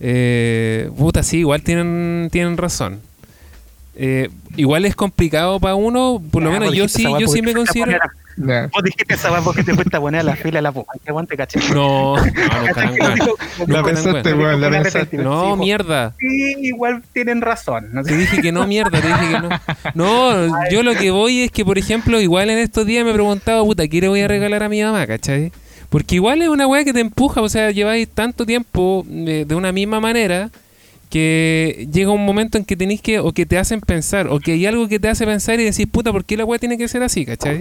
Eh, puta, sí, igual tienen, tienen razón. Eh, igual es complicado para uno, por lo Ya, menos yo sí, yo sí me considero. A-. Vos dijiste esa weá porque te fuiste a poner a la fila de la. Que aguante, caché. No, no, weón. La pensaste, weón. la pensaste. No, mierda. Sí, igual tienen razón. ¿no? Te dije que no, mierda, te dije que no. No, yo lo que voy es que, por ejemplo, igual en estos días me he preguntado, puta, ¿qué le voy a regalar a mi mamá, cachai? Porque igual es una weá que te empuja, o sea, lleváis tanto tiempo eh, de una misma manera que llega un momento en que tenéis que, o que te hacen pensar, o que hay algo que te hace pensar y decís, puta, ¿por qué la weá tiene que ser así, cachai?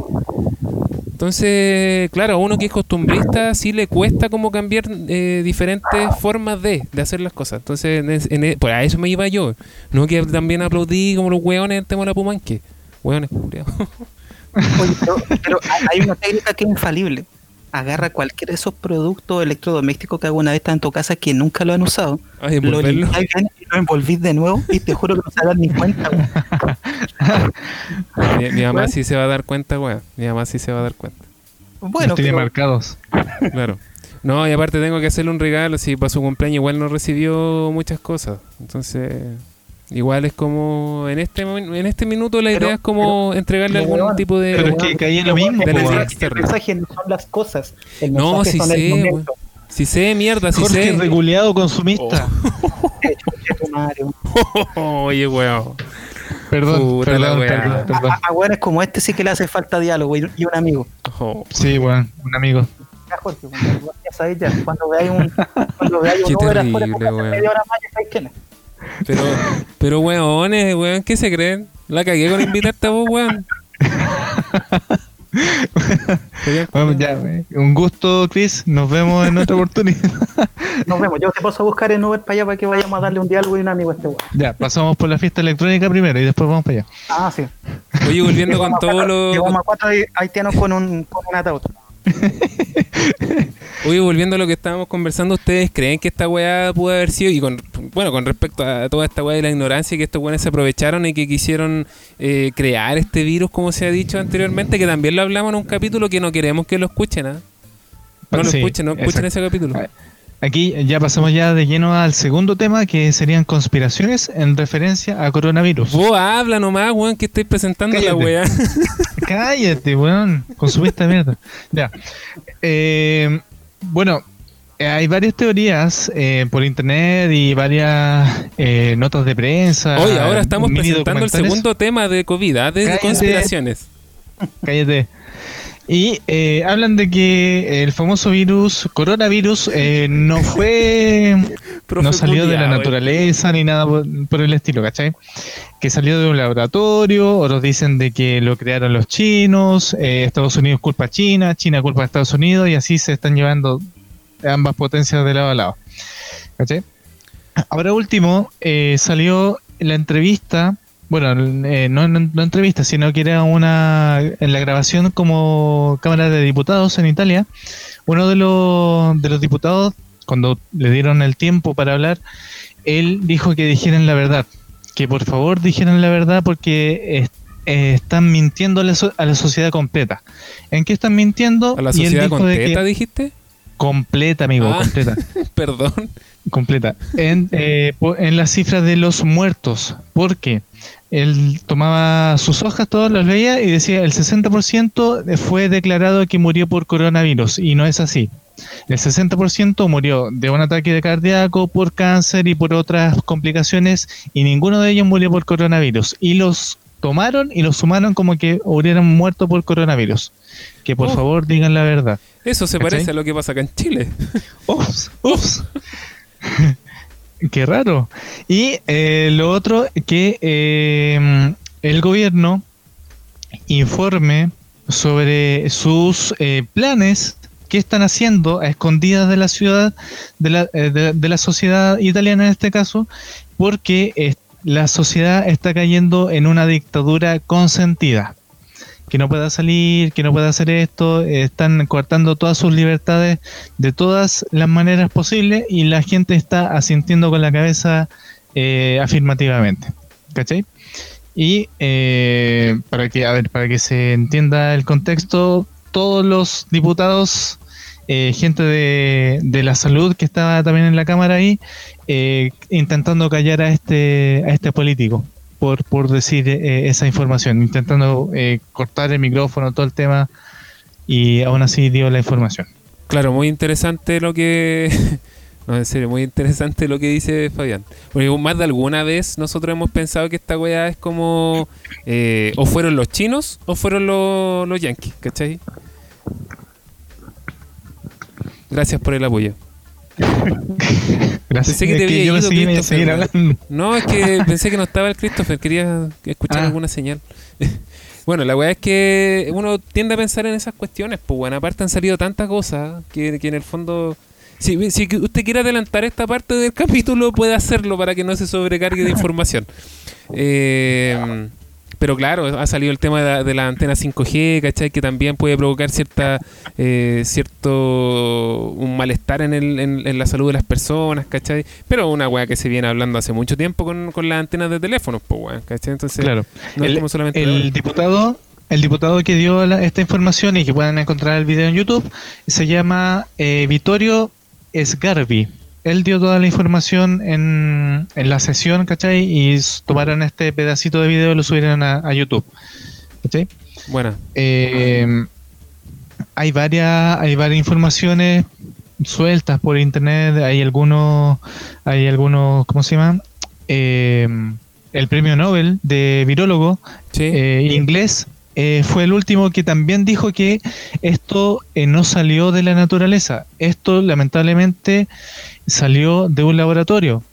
Entonces, claro, a uno que es costumbrista sí le cuesta como cambiar eh, diferentes formas de, de hacer las cosas. Entonces, en en pues a eso me iba yo. No que también aplaudí como los hueones en tema de la Pumanque. Culiao. Oye, pero, pero hay una técnica que es infalible. Agarra cualquiera de esos productos electrodomésticos que alguna vez está en tu casa que nunca lo han usado. Ay, Lo limpiáis bien y lo envolvís de nuevo y te juro que no se dan ni cuenta. Mi, mi mamá Bueno. sí se va a dar cuenta, weón. Mi mamá sí se va a dar cuenta. Bueno, Los tiene pero- marcados. Claro. No, y aparte tengo que hacerle un regalo. Si para su cumpleaños igual no recibió muchas cosas. Entonces, igual es como. En este, en este minuto la Pero- idea es como entregarle pero, algún weón, tipo de. Pero es que caí en lo mismo, de el, weón. mensaje, no son las cosas. El No, sí son sé, el. Si sé, mierda, si Jorge sé. reguleado consumista. Güey. Oye, weón. Perdón, Puta la perdón, weá. perdón, perdón. A, a weones como este sí que le hace falta diálogo y, y un amigo. Oh, Sí, bueno, un amigo. Ya, Jorge, cuando- ya sabéis ya, cuando veáis un, cuando veáis Qué un afuera, terrible, weón. media hora más, ya sabéis quién es. Pero, pero weones, weón, ¿qué se creen? La cagué con invitarte a vos, weón. Sería- Bueno, ya, un gusto, Chris. Nos vemos en otra oportunidad. Nos vemos. Yo te paso a buscar en Uber para allá para que vayamos a darle un diálogo y un amigo a este weón. ya, pasamos por la fiesta electrónica primero y después vamos para allá. Ah, sí. Oye, volviendo con Llegamos a todo cuatro- lo. Llegamos a cuatro haitianos con un, con un ataúd. Oye, volviendo a lo que estábamos conversando, ¿ustedes creen que esta weá pudo haber sido, y con, bueno, con respecto a toda esta weá de la ignorancia, que estos weones se aprovecharon y que quisieron eh, crear este virus, como se ha dicho anteriormente, que también lo hablamos en un capítulo que no queremos que lo escuchen, ¿ah? No lo Sí, escuchen, no escuchen exacto. ese capítulo. Aquí ya pasamos ya de lleno al segundo tema, que serían conspiraciones en referencia a coronavirus. Vos habla nomás, weón, que estoy presentando la Cállate. weá. Cállate, weón. Consumista mierda. Ya. Eh, bueno, hay varias teorías eh, por internet y varias eh, notas de prensa. Oye, ahora estamos presentando el segundo tema de COVID, ¿ah? de Cállate. conspiraciones. Cállate. Y eh, hablan de que el famoso virus, coronavirus, eh, no fue, no salió de la naturaleza ni nada por, por el estilo, ¿cachai? Que salió de un laboratorio, otros dicen de que lo crearon los chinos, eh, Estados Unidos culpa a China, China culpa a Estados Unidos y así se están llevando ambas potencias de lado a lado, ¿cachai? Ahora último, eh, salió la entrevista, bueno, eh, no, no, no entrevista, sino que era una, en la grabación como Cámara de Diputados en Italia, uno de los, de los diputados, cuando le dieron el tiempo para hablar, él dijo que dijeran la verdad, que por favor dijeran la verdad porque es- eh, están mintiendo a la, so- a la sociedad completa. ¿En qué están mintiendo? ¿A la Y él sociedad completa dijiste? Completa, amigo, Ah. completa. Perdón. completa. En, eh, en las cifras de los muertos porque él tomaba sus hojas todos las leía y decía el 60% fue declarado que murió por coronavirus. Y no es así. El 60% murió de un ataque de cardíaco por cáncer y por otras complicaciones y ninguno de ellos murió por coronavirus. Y los tomaron y los sumaron como que hubieran muerto por coronavirus que por Oh. favor digan la verdad Eso se ¿Cachai? parece a lo que pasa acá en Chile. Ups, ups. Qué raro. Y eh, lo otro, que eh, el gobierno informe sobre sus eh, planes que están haciendo a escondidas de la ciudad, de la, eh, de, de la sociedad italiana en este caso, porque la sociedad está cayendo en una dictadura consentida que no pueda salir, que no pueda hacer esto, eh, están cortando todas sus libertades de todas las maneras posibles y la gente está asintiendo con la cabeza eh, afirmativamente. ¿Cachai? Y eh, para que, a ver, para que se entienda el contexto, todos los diputados, eh, gente de, de la salud que estaba también en la cámara ahí, eh, intentando callar a este, a este político por, por decir eh, esa información, intentando eh, cortar el micrófono, todo el tema, y aún así dio la información. Claro, muy interesante lo que. No, en serio, muy interesante lo que dice Fabián. Porque más de alguna vez nosotros hemos pensado que esta weá es como. eh, o fueron los chinos o fueron los, los yankees, ¿cachai? Gracias por el apoyo. Gracias. Pensé que te Es había yo ido, Christopher, weón. hablando. No, es que pensé que no estaba el Christopher, quería escuchar Ah. alguna señal. bueno, la weá es que uno tiende a pensar en esas cuestiones, pues bueno, aparte han salido tantas cosas que, que en el fondo... Si, si usted quiere adelantar esta parte del capítulo, puede hacerlo para que no se sobrecargue de información. Eh, pero claro, ha salido el tema de la, de la antena 5G, ¿cachai? Que también puede provocar cierta eh, cierto un malestar en, el, en, en la salud de las personas, ¿cachai? Pero una weá que se viene hablando hace mucho tiempo con, con las antenas de teléfonos, pues weón, ¿cachai? Entonces, Claro. no el, solamente el diputado el diputado que dio la- esta información y que pueden encontrar el video en YouTube se llama eh, Vittorio Sgarbi. Él dio toda la información en, en la sesión, ¿cachai? Y tomaron este pedacito de video y lo subieron a, a YouTube. ¿Cachai? Bueno, Eh, hay varias hay varias informaciones sueltas por internet hay algunos hay algunos cómo se llama Eh, el premio Nobel de virólogo sí. eh, inglés eh, fue el último que también dijo que esto eh, no salió de la naturaleza esto lamentablemente salió de un laboratorio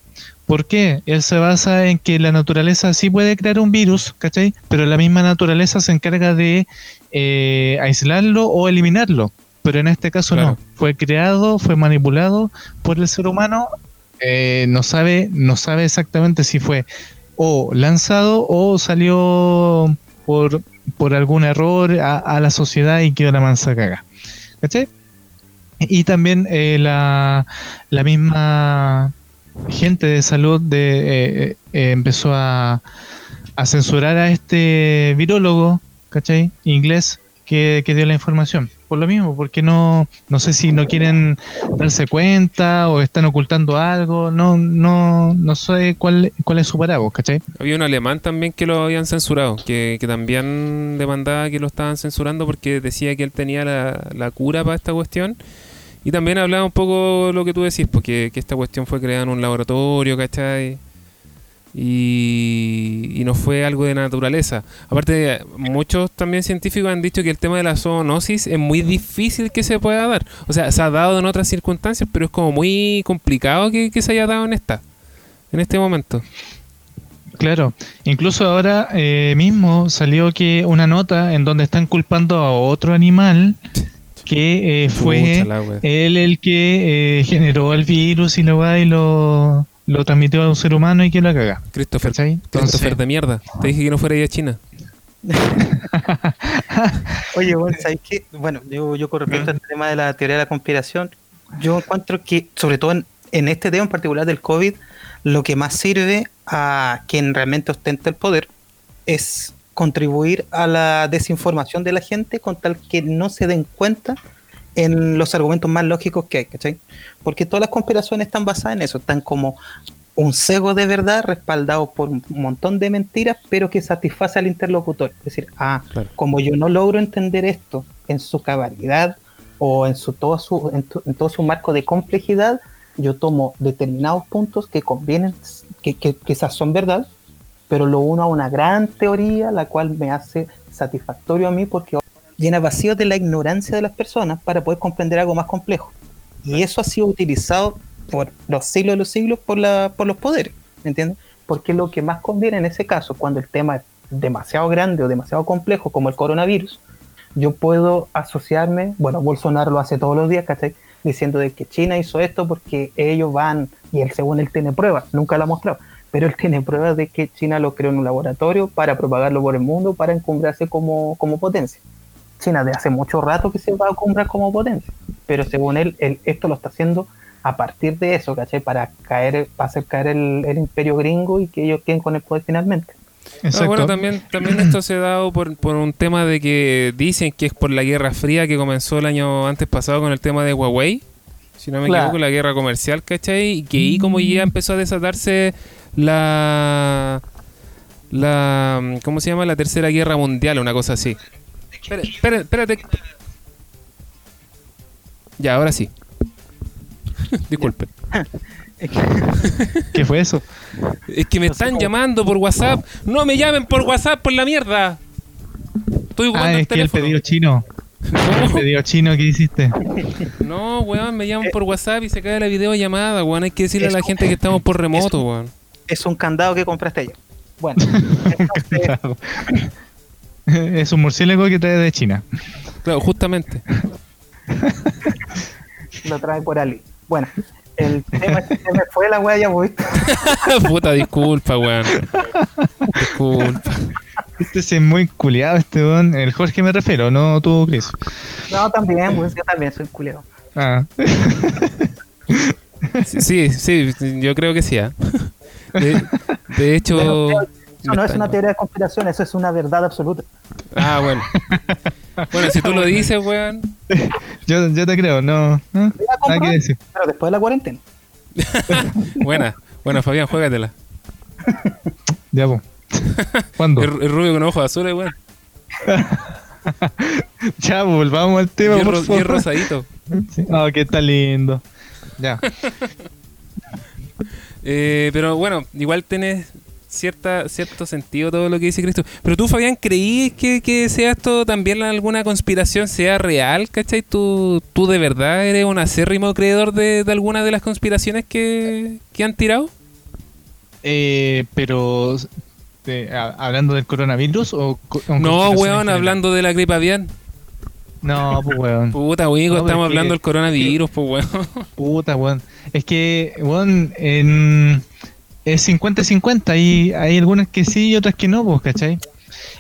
¿Por qué? Él se basa en que la naturaleza sí puede crear un virus, ¿cachai? Pero la misma naturaleza se encarga de eh, aislarlo o eliminarlo. Pero en este caso Claro. no. Fue creado, fue manipulado por el ser humano. eh, no sabe, no sabe exactamente si fue o lanzado o salió por, por algún error a, a la sociedad y quedó la mansa caga. ¿Cachai? Y también eh, la, la misma gente de salud de, eh, eh, empezó a, censurar a este virólogo, ¿cachai? Inglés que, que dio la información. Por lo mismo, porque no, no sé si no quieren darse cuenta o están ocultando algo, no, no, no sé cuál, cuál es su parábola, ¿cachai? Había un alemán también que lo habían censurado, que, que también demandaba que lo estaban censurando porque decía que él tenía la, la cura para esta cuestión. Y también hablaba un poco lo que tú decís, porque que esta cuestión fue creada en un laboratorio, ¿cachai? y, y no fue algo de naturaleza. Aparte, muchos también científicos han dicho que el tema de la zoonosis es muy difícil que se pueda dar. O sea, se ha dado en otras circunstancias, pero es como muy complicado que, que se haya dado en esta, en este momento. Claro, incluso ahora eh, mismo salió que una nota en donde están culpando a otro animal que eh, fue él el que eh, generó el virus y lo va y lo, lo transmitió a un ser humano y que lo caga. Christopher, Christopher de mierda. Te dije que no fuera a China. Oye, bueno, ¿sabes qué? Bueno, yo, yo con respecto al tema de la teoría de la conspiración, yo encuentro que, sobre todo en, en este tema en particular del COVID, lo que más sirve a quien realmente ostenta el poder es contribuir a la desinformación de la gente con tal que no se den cuenta en los argumentos más lógicos que hay, ¿cachai? Porque todas las conspiraciones están basadas en eso, están como un cego de verdad respaldado por un montón de mentiras, pero que satisface al interlocutor. Es decir, ah, Claro. como yo no logro entender esto en su cabalidad o en su todo su en, tu- en todo su marco de complejidad, yo tomo determinados puntos que convienen, que, que quizás son verdad, pero lo uno a una gran teoría, la cual me hace satisfactorio a mí porque llena vacíos de la ignorancia de las personas para poder comprender algo más complejo. Y eso ha sido utilizado por los siglos de los siglos por, la, por los poderes, ¿me entiendes? Porque lo que más conviene en ese caso, cuando el tema es demasiado grande o demasiado complejo, como el coronavirus, yo puedo asociarme, bueno, Bolsonaro lo hace todos los días, ¿cachai? Diciendo de que China hizo esto porque ellos van, y él según él tiene pruebas, nunca lo ha mostrado, pero él tiene pruebas de que China lo creó en un laboratorio para propagarlo por el mundo, para encumbrarse como, como potencia. China de hace mucho rato que se va a encumbrar como potencia, pero según él, él esto lo está haciendo a partir de eso, ¿cachai? Para caer, para hacer caer el, el imperio gringo y que ellos queden con el poder finalmente. Exacto. bueno, también, también esto se ha dado por, por un tema de que dicen que es por la Guerra Fría que comenzó el año antes pasado con el tema de Huawei. Si no me Claro. equivoco, la guerra comercial, ¿cachai? Y que ahí como ya empezó a desatarse la... la ¿Cómo se llama? La Tercera Guerra Mundial, una cosa así. Espera- espera- espérate. Ya, ahora sí. Disculpe. ¿Qué fue eso? Es que me No están cómo- llamando por WhatsApp. No me llamen por WhatsApp por la mierda. Estoy ocupando Ah, el es que el pedido chino. El pedido chino que hiciste. No, weón, me llaman por WhatsApp y se cae la videollamada, weón. Hay que decirle a la gente que estamos por remoto, weón. Es un candado que compraste ayer. Bueno, entonces, es un murciélago que trae de China. Claro, justamente. lo trae por Ali. Bueno, el tema es que se me fue la wea ya, ¿viste? Puta, disculpa, weón. Disculpa. Este es muy culiado, este don. El Jorge me refiero, no tú, Chris. No, también, pues yo también soy culero. Ah. Sí, sí, yo creo que sí, ¿ah? De, de hecho... Pero, Eso no es una teoría de conspiración, eso es una verdad absoluta. Ah, bueno. Bueno, si tú lo dices, weón. Yo, yo te creo, no. no, Nada que decir. pero después de la cuarentena. Buena. Bueno, Fabián, juégatela. Ya, pues. ¿Cuándo? El, el rubio con ojos azules, weón. Ya, pues, volvamos al tema, Y es por ro- y rosadito. Sí. Oh, que está lindo. Ya. Eh, pero bueno, igual tenés cierta, cierto sentido todo lo que dice Cristo. Pero tú, Fabián, ¿creí que, que sea esto también alguna conspiración, sea real, ¿cachai? ¿Tú, tú de verdad eres un acérrimo creedor de, de alguna de las conspiraciones que, que han tirado? Eh, pero. eh, a- ¿Hablando del coronavirus o.? co- No, weón, hablando de la gripe aviar. No, pues, weón. Puta, weón, No, estamos hablando que- del coronavirus, pues, weón. Puta, weón. Es que, weón, en, es 50-50. Y hay algunas que sí y otras que no, pues, ¿cachai?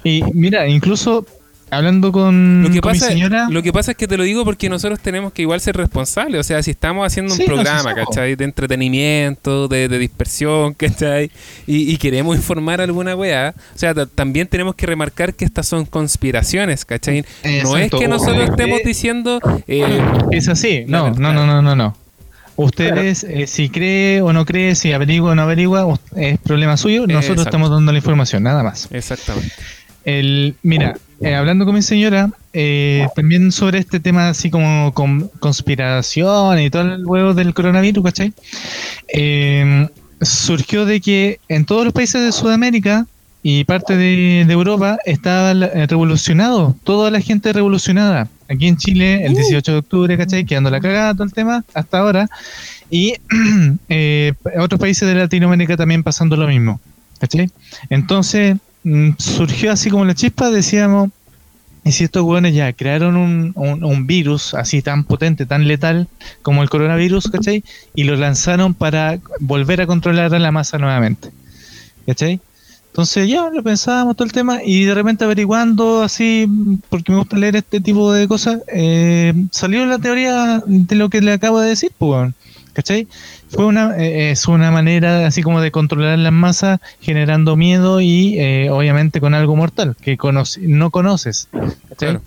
Y mira, incluso hablando con, Lo que, con mi pasa, señora. lo que pasa es que te lo digo porque nosotros tenemos que igual ser responsables. O sea, si estamos haciendo un Sí, programa. ¿cachai? De entretenimiento, de, de dispersión, ¿cachai? Y, y queremos informar alguna weá. O sea, ta- también tenemos que remarcar que estas son conspiraciones, ¿cachai? No es que nosotros estemos diciendo... eh, Es así, no, no, no, no, no, no. Ustedes, eh, si cree o no cree, si averigua o no averigua, es problema suyo. Nosotros Exacto. estamos dando la información, nada más. exactamente. El, mira, eh, hablando con mi señora, eh, también sobre este tema así como con conspiración y todo el huevo del coronavirus, ¿cachai? Eh, surgió de que en todos los países de Sudamérica y parte de, Europa estaba eh, revolucionado, toda la gente revolucionada. Aquí en Chile, el 18 de octubre, ¿cachai? Quedando la cagada todo el tema hasta ahora. Y eh, otros países de Latinoamérica también pasando lo mismo, ¿cachai? Entonces mm, surgió así como la chispa, decíamos, y si estos hueones ya crearon un, un, virus así tan potente, tan letal como el coronavirus, ¿cachai? Y lo lanzaron para volver a controlar a la masa nuevamente, ¿cachai? Entonces ya lo pensábamos todo el tema y de repente averiguando así, porque me gusta leer este tipo de cosas, eh, salió la teoría de lo que le acabo de decir, pues, ¿cachai? Fue una, eh, es una manera así como de controlar las masas generando miedo y eh, obviamente con algo mortal que no conoces, ¿cachai?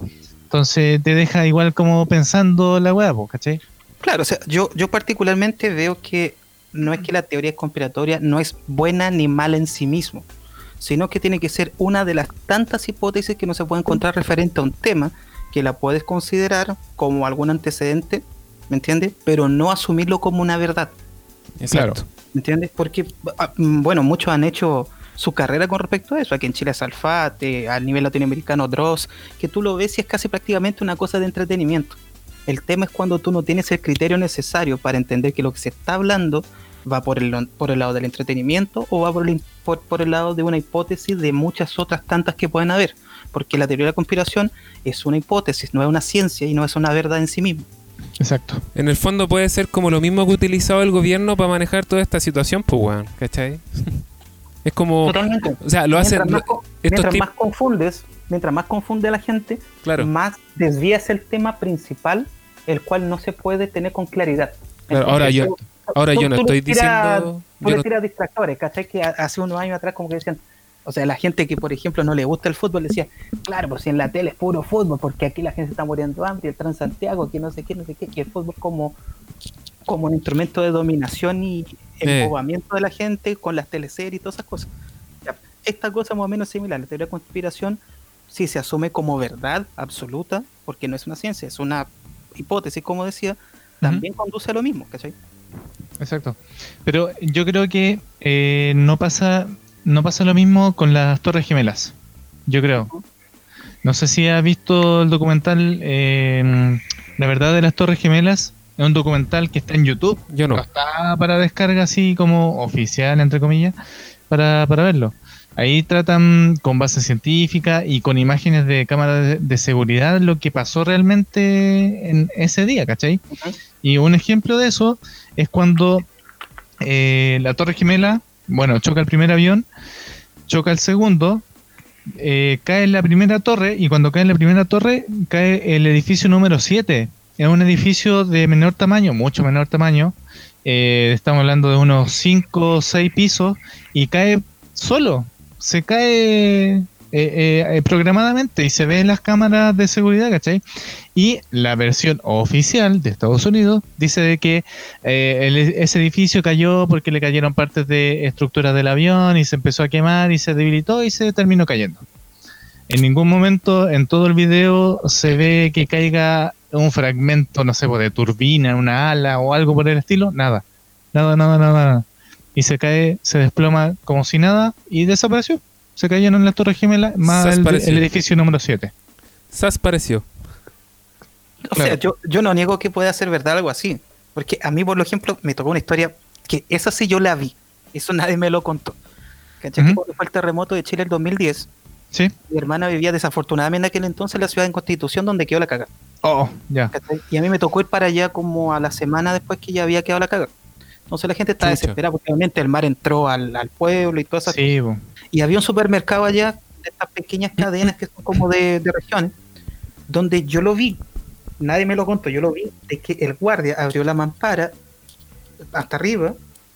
Entonces te deja igual como pensando la hueá, ¿cachai? Claro, o sea, yo, yo particularmente veo que no es que la teoría conspiratoria no es buena ni mala en sí mismo sino que tiene que ser una de las tantas hipótesis que no se puede encontrar referente a un tema que la puedes considerar como algún antecedente, ¿me entiendes? Pero no asumirlo como una verdad. Exacto. ¿Me entiendes? Porque, ah, mm, bueno, muchos han hecho su carrera con respecto a eso. Aquí en Chile es Alfate, a nivel latinoamericano Dross, que tú lo ves y es casi prácticamente una cosa de entretenimiento. El tema es cuando tú no tienes el criterio necesario para entender que lo que se está hablando va por el, por el lado del entretenimiento o va por el, por, el lado de una hipótesis de muchas otras tantas que pueden haber. Porque la teoría de la conspiración es una hipótesis, no es una ciencia y no es una verdad en sí mismo. Exacto. En el fondo puede ser como lo mismo que utilizado el gobierno para manejar toda esta situación, pues, weón, ¿cachai? es como. Totalmente. O sea, lo hacen. Mientras, más, confundes, mientras más confunde a la gente, más desvías el tema principal, el cual no se puede tener con claridad. ahora yo. Ahora yo no estoy diciendo. Tú le tiras distractores, ¿cachai? Que hace unos años atrás, como que decían. O sea, la gente que, por ejemplo, no le gusta el fútbol decía, claro, pues si en la tele es puro fútbol, porque aquí la gente está muriendo hambre, el Transantiago, que no sé qué, no sé qué, y el fútbol como, como un instrumento de dominación y embobamiento de la gente con las teleseries y todas esas cosas. esta cosa más o menos similar, la teoría de conspiración si se asume como verdad absoluta, porque no es una ciencia, es una hipótesis, como decía, también conduce a lo mismo, ¿cachai? Exacto. Pero yo creo que eh, no pasa no pasa lo mismo con las Torres Gemelas. Yo creo. No sé si has visto el documental eh, La verdad de las Torres Gemelas. Es un documental que está en YouTube. Yo no. Está para descarga así como oficial, entre comillas, para, para verlo. Ahí tratan con base científica y con imágenes de cámaras de, seguridad lo que pasó realmente en ese día, ¿cachai? Y un ejemplo de eso es cuando eh, la Torre Gemela, bueno, choca el primer avión, choca el segundo, eh, cae en la primera torre y cuando cae en la primera torre cae el edificio número 7. Es un edificio de menor tamaño, mucho menor tamaño. Eh, estamos hablando de unos 5 o 6 pisos y cae solo. Se cae eh, eh, programadamente y se ve en las cámaras de seguridad, ¿cachai? Y la versión oficial de Estados Unidos dice de que eh, ese edificio cayó porque le cayeron partes de estructuras del avión y se empezó a quemar y se debilitó y se terminó cayendo. En ningún momento en todo el video se ve que caiga un fragmento, no sé, pues, de turbina, una ala o algo por el estilo, nada. Nada, nada, nada, nada. Y se cae, se desploma como si nada y desapareció se cayeron en las Torres Gemelas, más el, edificio número 7. SAS pareció. O sea, yo, yo no niego que pueda ser verdad algo así. Porque a mí, por ejemplo, me tocó una historia que esa sí yo la vi. Eso nadie me lo contó. ¿Cachai? fue el terremoto de Chile el 2010. Sí. Mi hermana vivía desafortunadamente en aquel entonces en la ciudad de Constitución donde quedó la caga. Oh, ya. Y a mí me tocó ir para allá como a la semana después que ya había quedado la caga. Entonces la gente estaba desesperada porque obviamente el mar entró al, al pueblo y todo eso. Sí, y había un supermercado allá, de estas pequeñas cadenas que son como de, regiones, donde yo lo vi, nadie me lo contó, yo lo vi, de que el guardia abrió la mampara hasta arriba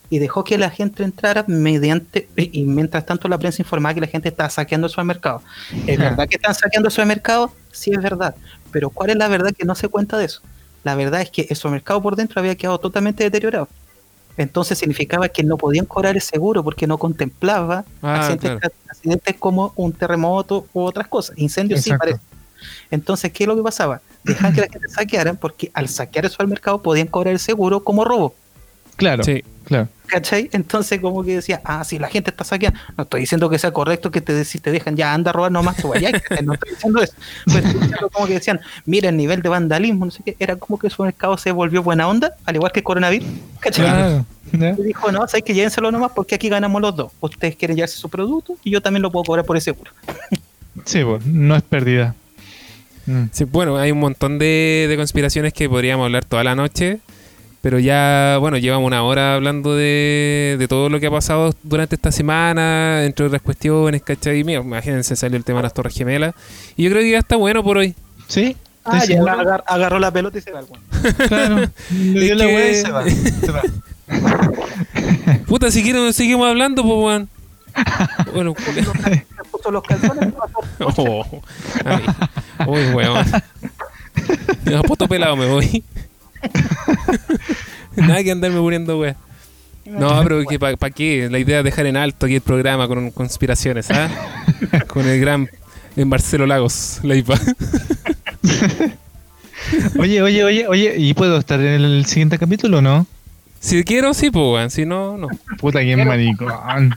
y dejó que la gente entrara mediante, y mientras tanto la prensa informaba que la gente estaba saqueando el supermercado. ¿Es verdad que están saqueando el supermercado? Sí, es verdad. Pero ¿cuál es la verdad que no se cuenta de eso? La verdad es que el supermercado por dentro había quedado totalmente deteriorado. Entonces significaba que no podían cobrar el seguro porque no contemplaba ah, accidentes, como un terremoto u otras cosas. Incendios sí parece. Entonces, ¿qué es lo que pasaba? Dejaban que la gente saqueara porque al saquear eso al mercado podían cobrar el seguro como robo. Claro, Sí. claro. ¿Cachai? Entonces como que decía, ah, si la gente está saqueando, no estoy diciendo que sea correcto que te, si te dejan ya anda a robar nomás, tú vayas, no estoy diciendo eso. Pero estoy diciendo como que decían, mira el nivel de vandalismo, no sé qué, era como que el supermercado se volvió buena onda, al igual que el coronavirus, ¿cachai? Y dijo, no, sabes que llévenselo nomás porque aquí ganamos los dos. Ustedes quieren llevarse su producto y yo también lo puedo cobrar por ese seguro. Sí, pues, no es pérdida. Mm. Sí, bueno, hay un montón de, de conspiraciones que podríamos hablar toda la noche, pero ya, bueno, llevamos una hora hablando de, de todo lo que ha pasado durante esta semana, entre otras cuestiones, ¿cachai? Mira, imagínense, salió el tema de las Torres Gemelas, y yo creo que ya está bueno por hoy. ¿Sí? Ah, ¿Estás ya agar- agarró la pelota y se va. weón. Claro. Le dio la que- y se va. Se va. Puta, si quieren seguimos hablando, pues, weón. Bueno, puso los calzones. Oh, ay, uy, weón. Me ha puesto pelado, me voy. Nada que andarme muriendo, weón. No, pero que ¿para qué? La idea es dejar en alto aquí el programa con conspiraciones, ¿ah? con el gran en Marcelo Lagos, la IPA. Oye, oye, oye, oye, ¿y puedo estar en el siguiente capítulo o no? Si quiero, sí, pues, weón. Si no, no. Puta, que maricón.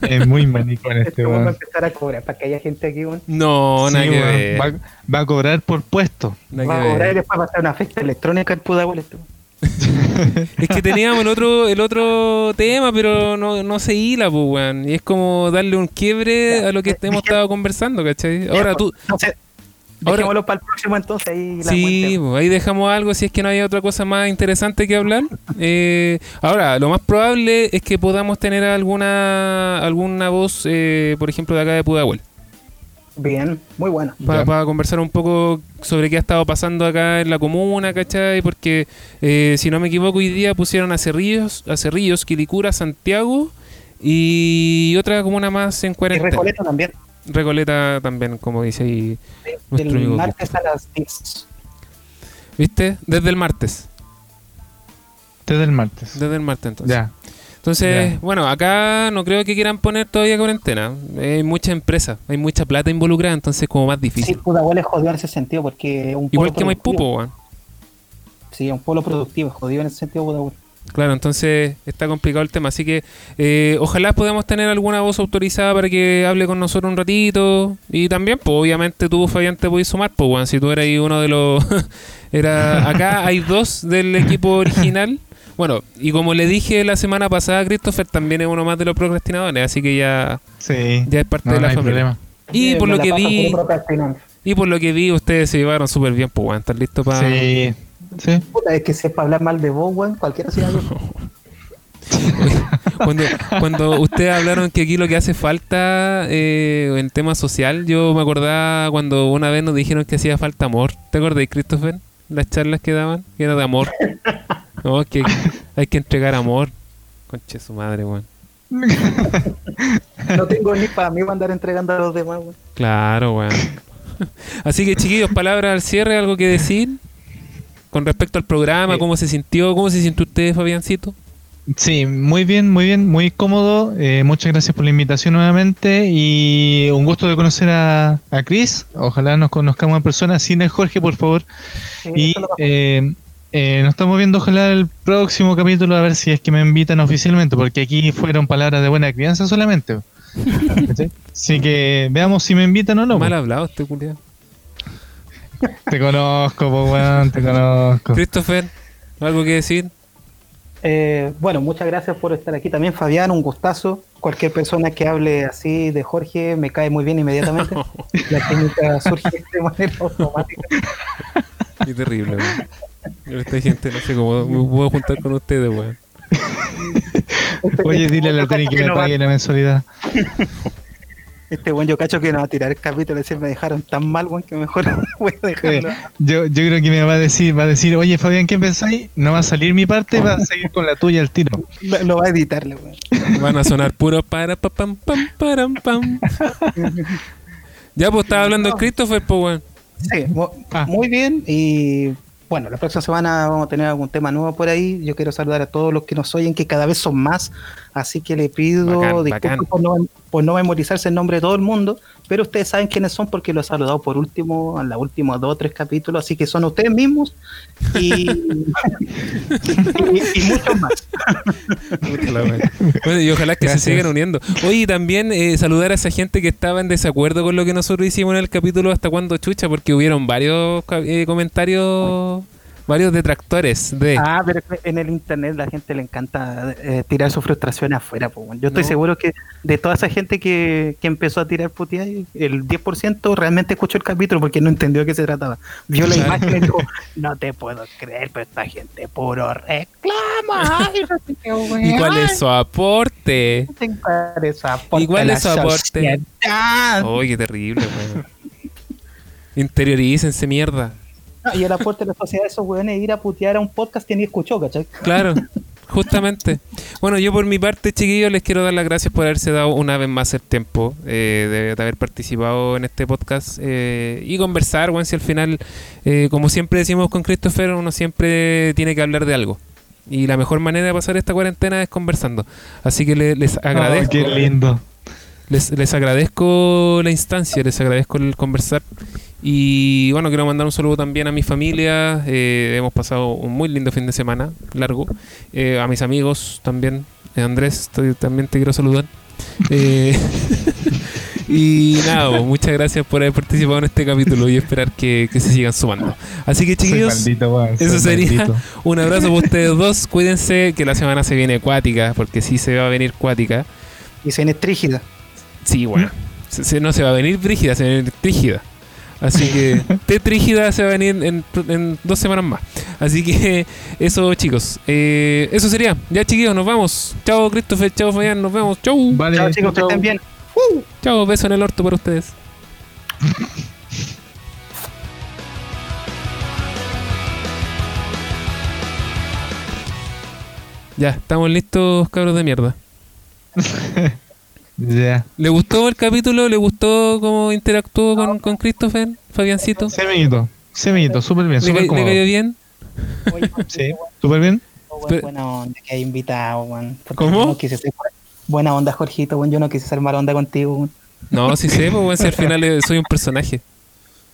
Es muy maricón este Este weón va a empezar a cobrar para que haya gente aquí, weón. No, nada Sí, que ver. Va, va a cobrar por puesto. nada Va a cobrar y después va a estar una fiesta electrónica en Pudahuel. Este weón. Es que teníamos el otro, el otro tema, pero no, no se hila, pues, weón. Y es como darle un quiebre a lo que hemos estado conversando, ¿cachai? Ahora tú, Entonces, Ahora- dejémoslo para el próximo entonces ahí la Sí, pues, ahí dejamos algo si es que no hay otra cosa más interesante que hablar. Eh, ahora, lo más probable es que podamos tener alguna alguna voz, eh, por ejemplo, de acá de Pudahuel, Bien, muy bueno. para conversar un poco sobre qué ha estado pasando acá en la comuna, ¿cachai? Porque, eh, si no me equivoco, hoy día pusieron a Cerrillos, a Cerrillos, Quilicura, Santiago y otra comuna más en Y cuarentena. Recoleta también. Recoleta también, como dice ahí nuestro Del amigo martes a las 10. ¿Viste? Desde el martes. Desde el martes. Desde el martes, entonces. Ya. Entonces, Ya. bueno, acá no creo que quieran poner todavía cuarentena. Hay mucha empresa, hay mucha plata involucrada, entonces es como más Sí, difícil. Pudahuel es jodido en ese sentido porque es un Igual pueblo que Maipú, productivo. po, weón. Sí, es un pueblo productivo, es jodido en ese sentido Pudahuel. Claro, entonces está complicado el tema. Así que eh, ojalá podamos tener alguna voz autorizada para que hable con nosotros un ratito. Y también, pues obviamente tú, Fabián, te podés sumar, pues, weón. Si tú eras ahí uno de los... era Acá hay dos del equipo original. Bueno, y como le dije la semana pasada, Christopher también es uno más de los procrastinadores, así que ya, Sí. ya es parte No, de no la hay familia. problema. Y por lo que vi, y por lo que vi, ustedes se llevaron súper bien, pues, weón. ¿Están listos para...? Sí. Sí. Puta, es que sepa hablar mal de vos, weón, cualquiera se llama. cuando, cuando ustedes hablaron que aquí lo que hace falta eh, en tema social, yo me acordaba cuando una vez nos dijeron que hacía falta amor. ¿Te acordás, Christopher? Las charlas que daban, que era de amor. No, que hay que entregar amor. Conche su madre, weón. No tengo ni para mí andar entregando a los demás, weón. Claro, weón. Así que, chiquillos, palabras al cierre, algo que decir con respecto al programa, cómo se sintió, cómo se sintió usted, Fabiancito. Sí, muy bien, muy bien, muy cómodo. Eh, muchas gracias por la invitación nuevamente y un gusto de conocer a, a Chris. Ojalá nos conozcamos en persona. Sin el Jorge, por favor. Sí, Y eh, eh, nos estamos viendo ojalá el próximo capítulo a ver si es que me invitan oficialmente, porque aquí fueron palabras de buena crianza solamente. Así que veamos si me invitan o no. Mal hablado este culiado. Te conozco, po, weón, te conozco. Christopher, ¿algo que decir? Eh, bueno, muchas gracias por estar aquí también, Fabián, un gustazo. Cualquier persona que hable así de Jorge me cae muy bien inmediatamente. La técnica surge de manera automática. Qué terrible, weón. Esta gente no sé cómo me puedo juntar con ustedes, weón. Oye, dile a la Teni que me pague la mensualidad. Este buen yo cacho que no va a tirar el capítulo, me dejaron tan mal, weón, que mejor voy a Eh, dejarlo. yo, yo creo que me va a decir, va a decir, oye Fabián, ¿qué pensáis? No va a salir mi parte, va a seguir con la tuya al tiro. Lo, lo va a editarle, weón. Van a sonar puro para pa pam pam param pam. Ya pues estaba hablando el Christopher, pues weón. Sí, Ah. muy bien. Y bueno, la próxima semana vamos a tener algún tema nuevo por ahí. Yo quiero saludar a todos los que nos oyen, que cada vez son más. Así que le pido Bacán, disculpas bacán. por no, por no memorizarse el nombre de todo el mundo, pero ustedes saben quiénes son porque lo he saludado por último, en los últimos dos o tres capítulos, así que son ustedes mismos y, y, y muchos más. Bueno, y ojalá que Gracias. se sigan uniendo. Oye, y también eh, saludar a esa gente que estaba en desacuerdo con lo que nosotros hicimos en el capítulo hasta cuando chucha, porque hubieron varios eh, comentarios, varios detractores de... Ah, pero en el internet la gente le encanta eh, tirar su frustración afuera. po. Yo estoy No. seguro que de toda esa gente que, que empezó a tirar puteadas, el 10% realmente escuchó el capítulo porque no entendió de qué se trataba. Vio la Claro. imagen y dijo, no te puedo creer, pero esta gente puro reclama. ¿Y cuál es su aporte? ¿Cuál es su aporte ¿Y cuál es su aporte? qué terrible. Interiorícense, mierda. Y el aporte de la sociedad de esos weones ir a putear a un podcast que ni escuchó, ¿cachai? Claro, justamente. Bueno, yo por mi parte, chiquillos, les quiero dar las gracias por haberse dado una vez más el tiempo eh, de, de haber participado en este podcast eh, y conversar, bueno, si al final, eh, como siempre decimos con Christopher, uno siempre tiene que hablar de algo. Y la mejor manera de pasar esta cuarentena es conversando. Así que le- les agradezco. Ay, qué lindo. Les, les agradezco la instancia, les agradezco el conversar. Y bueno, quiero mandar un saludo también a mi familia. eh, hemos pasado un muy lindo fin de semana, largo. Eh, a mis amigos también. Eh, Andrés, estoy- también te quiero saludar. Eh, y nada, pues, muchas gracias por haber participado en este capítulo y esperar que, que se sigan sumando. Así que chiquillos, maldito, eso sería maldito. un abrazo para ustedes dos. Cuídense que la semana se viene acuática, porque sí se va a venir cuática. Y se trígida. Sí, bueno. Se- se- no se va a venir brígida, se va a venir trígida. Así que T trígida se va a venir en, en dos semanas más. Así que eso, chicos. Eh, eso sería. Ya, chiquillos, nos vamos. Chao, Christopher. Chao, Fabián. Nos vemos. Chau. Vale, Chao chicos, que chao. estén bien. Chao, beso en el orto para ustedes. Ya, estamos listos, cabros de mierda. Ya. ¿Le gustó el capítulo? ¿Le gustó cómo interactuó con, con Christopher, Fabiancito? Semillito. Semillito, súper bien, ¿Le, ca- le cómodo. cayó bien? Sí, súper bien. Pero- buena onda que hay invitado, weón. Porque ¿Cómo? no quise ser- buena onda, Jorgito, weón. Yo no quise ser mala onda contigo. No, sí sé, pues, weón, si al final eh, soy un personaje.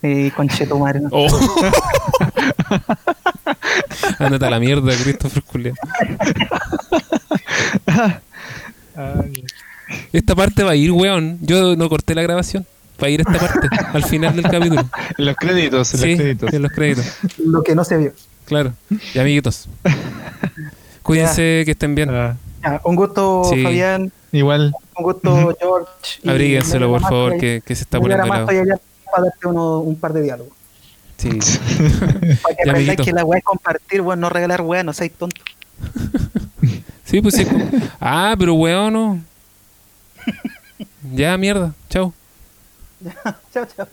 Eh, concheto madre. ¿no? Oh. Ándate a la mierda, Christopher Culeado. Esta parte va a ir, weón. Yo no corté la grabación. Va a ir esta parte, al final del capítulo. En los créditos, en Sí, los créditos. en los créditos. Lo que no se vio. Claro. Y amiguitos. Cuídense, que estén bien. Ah, Ya, un gusto, Sí. Fabián. igual, Un gusto, George. Abríguenselo, por favor, que, que se está poniendo más helado. estoy allá para darte uno- un par de diálogos. Sí. Para que aprendáis que la weá es compartir, weón, no regalar weá, no seáis tonto. Sí, pues sí. Ah, pero weón, no. Ya, mierda. Chao. chao, chao.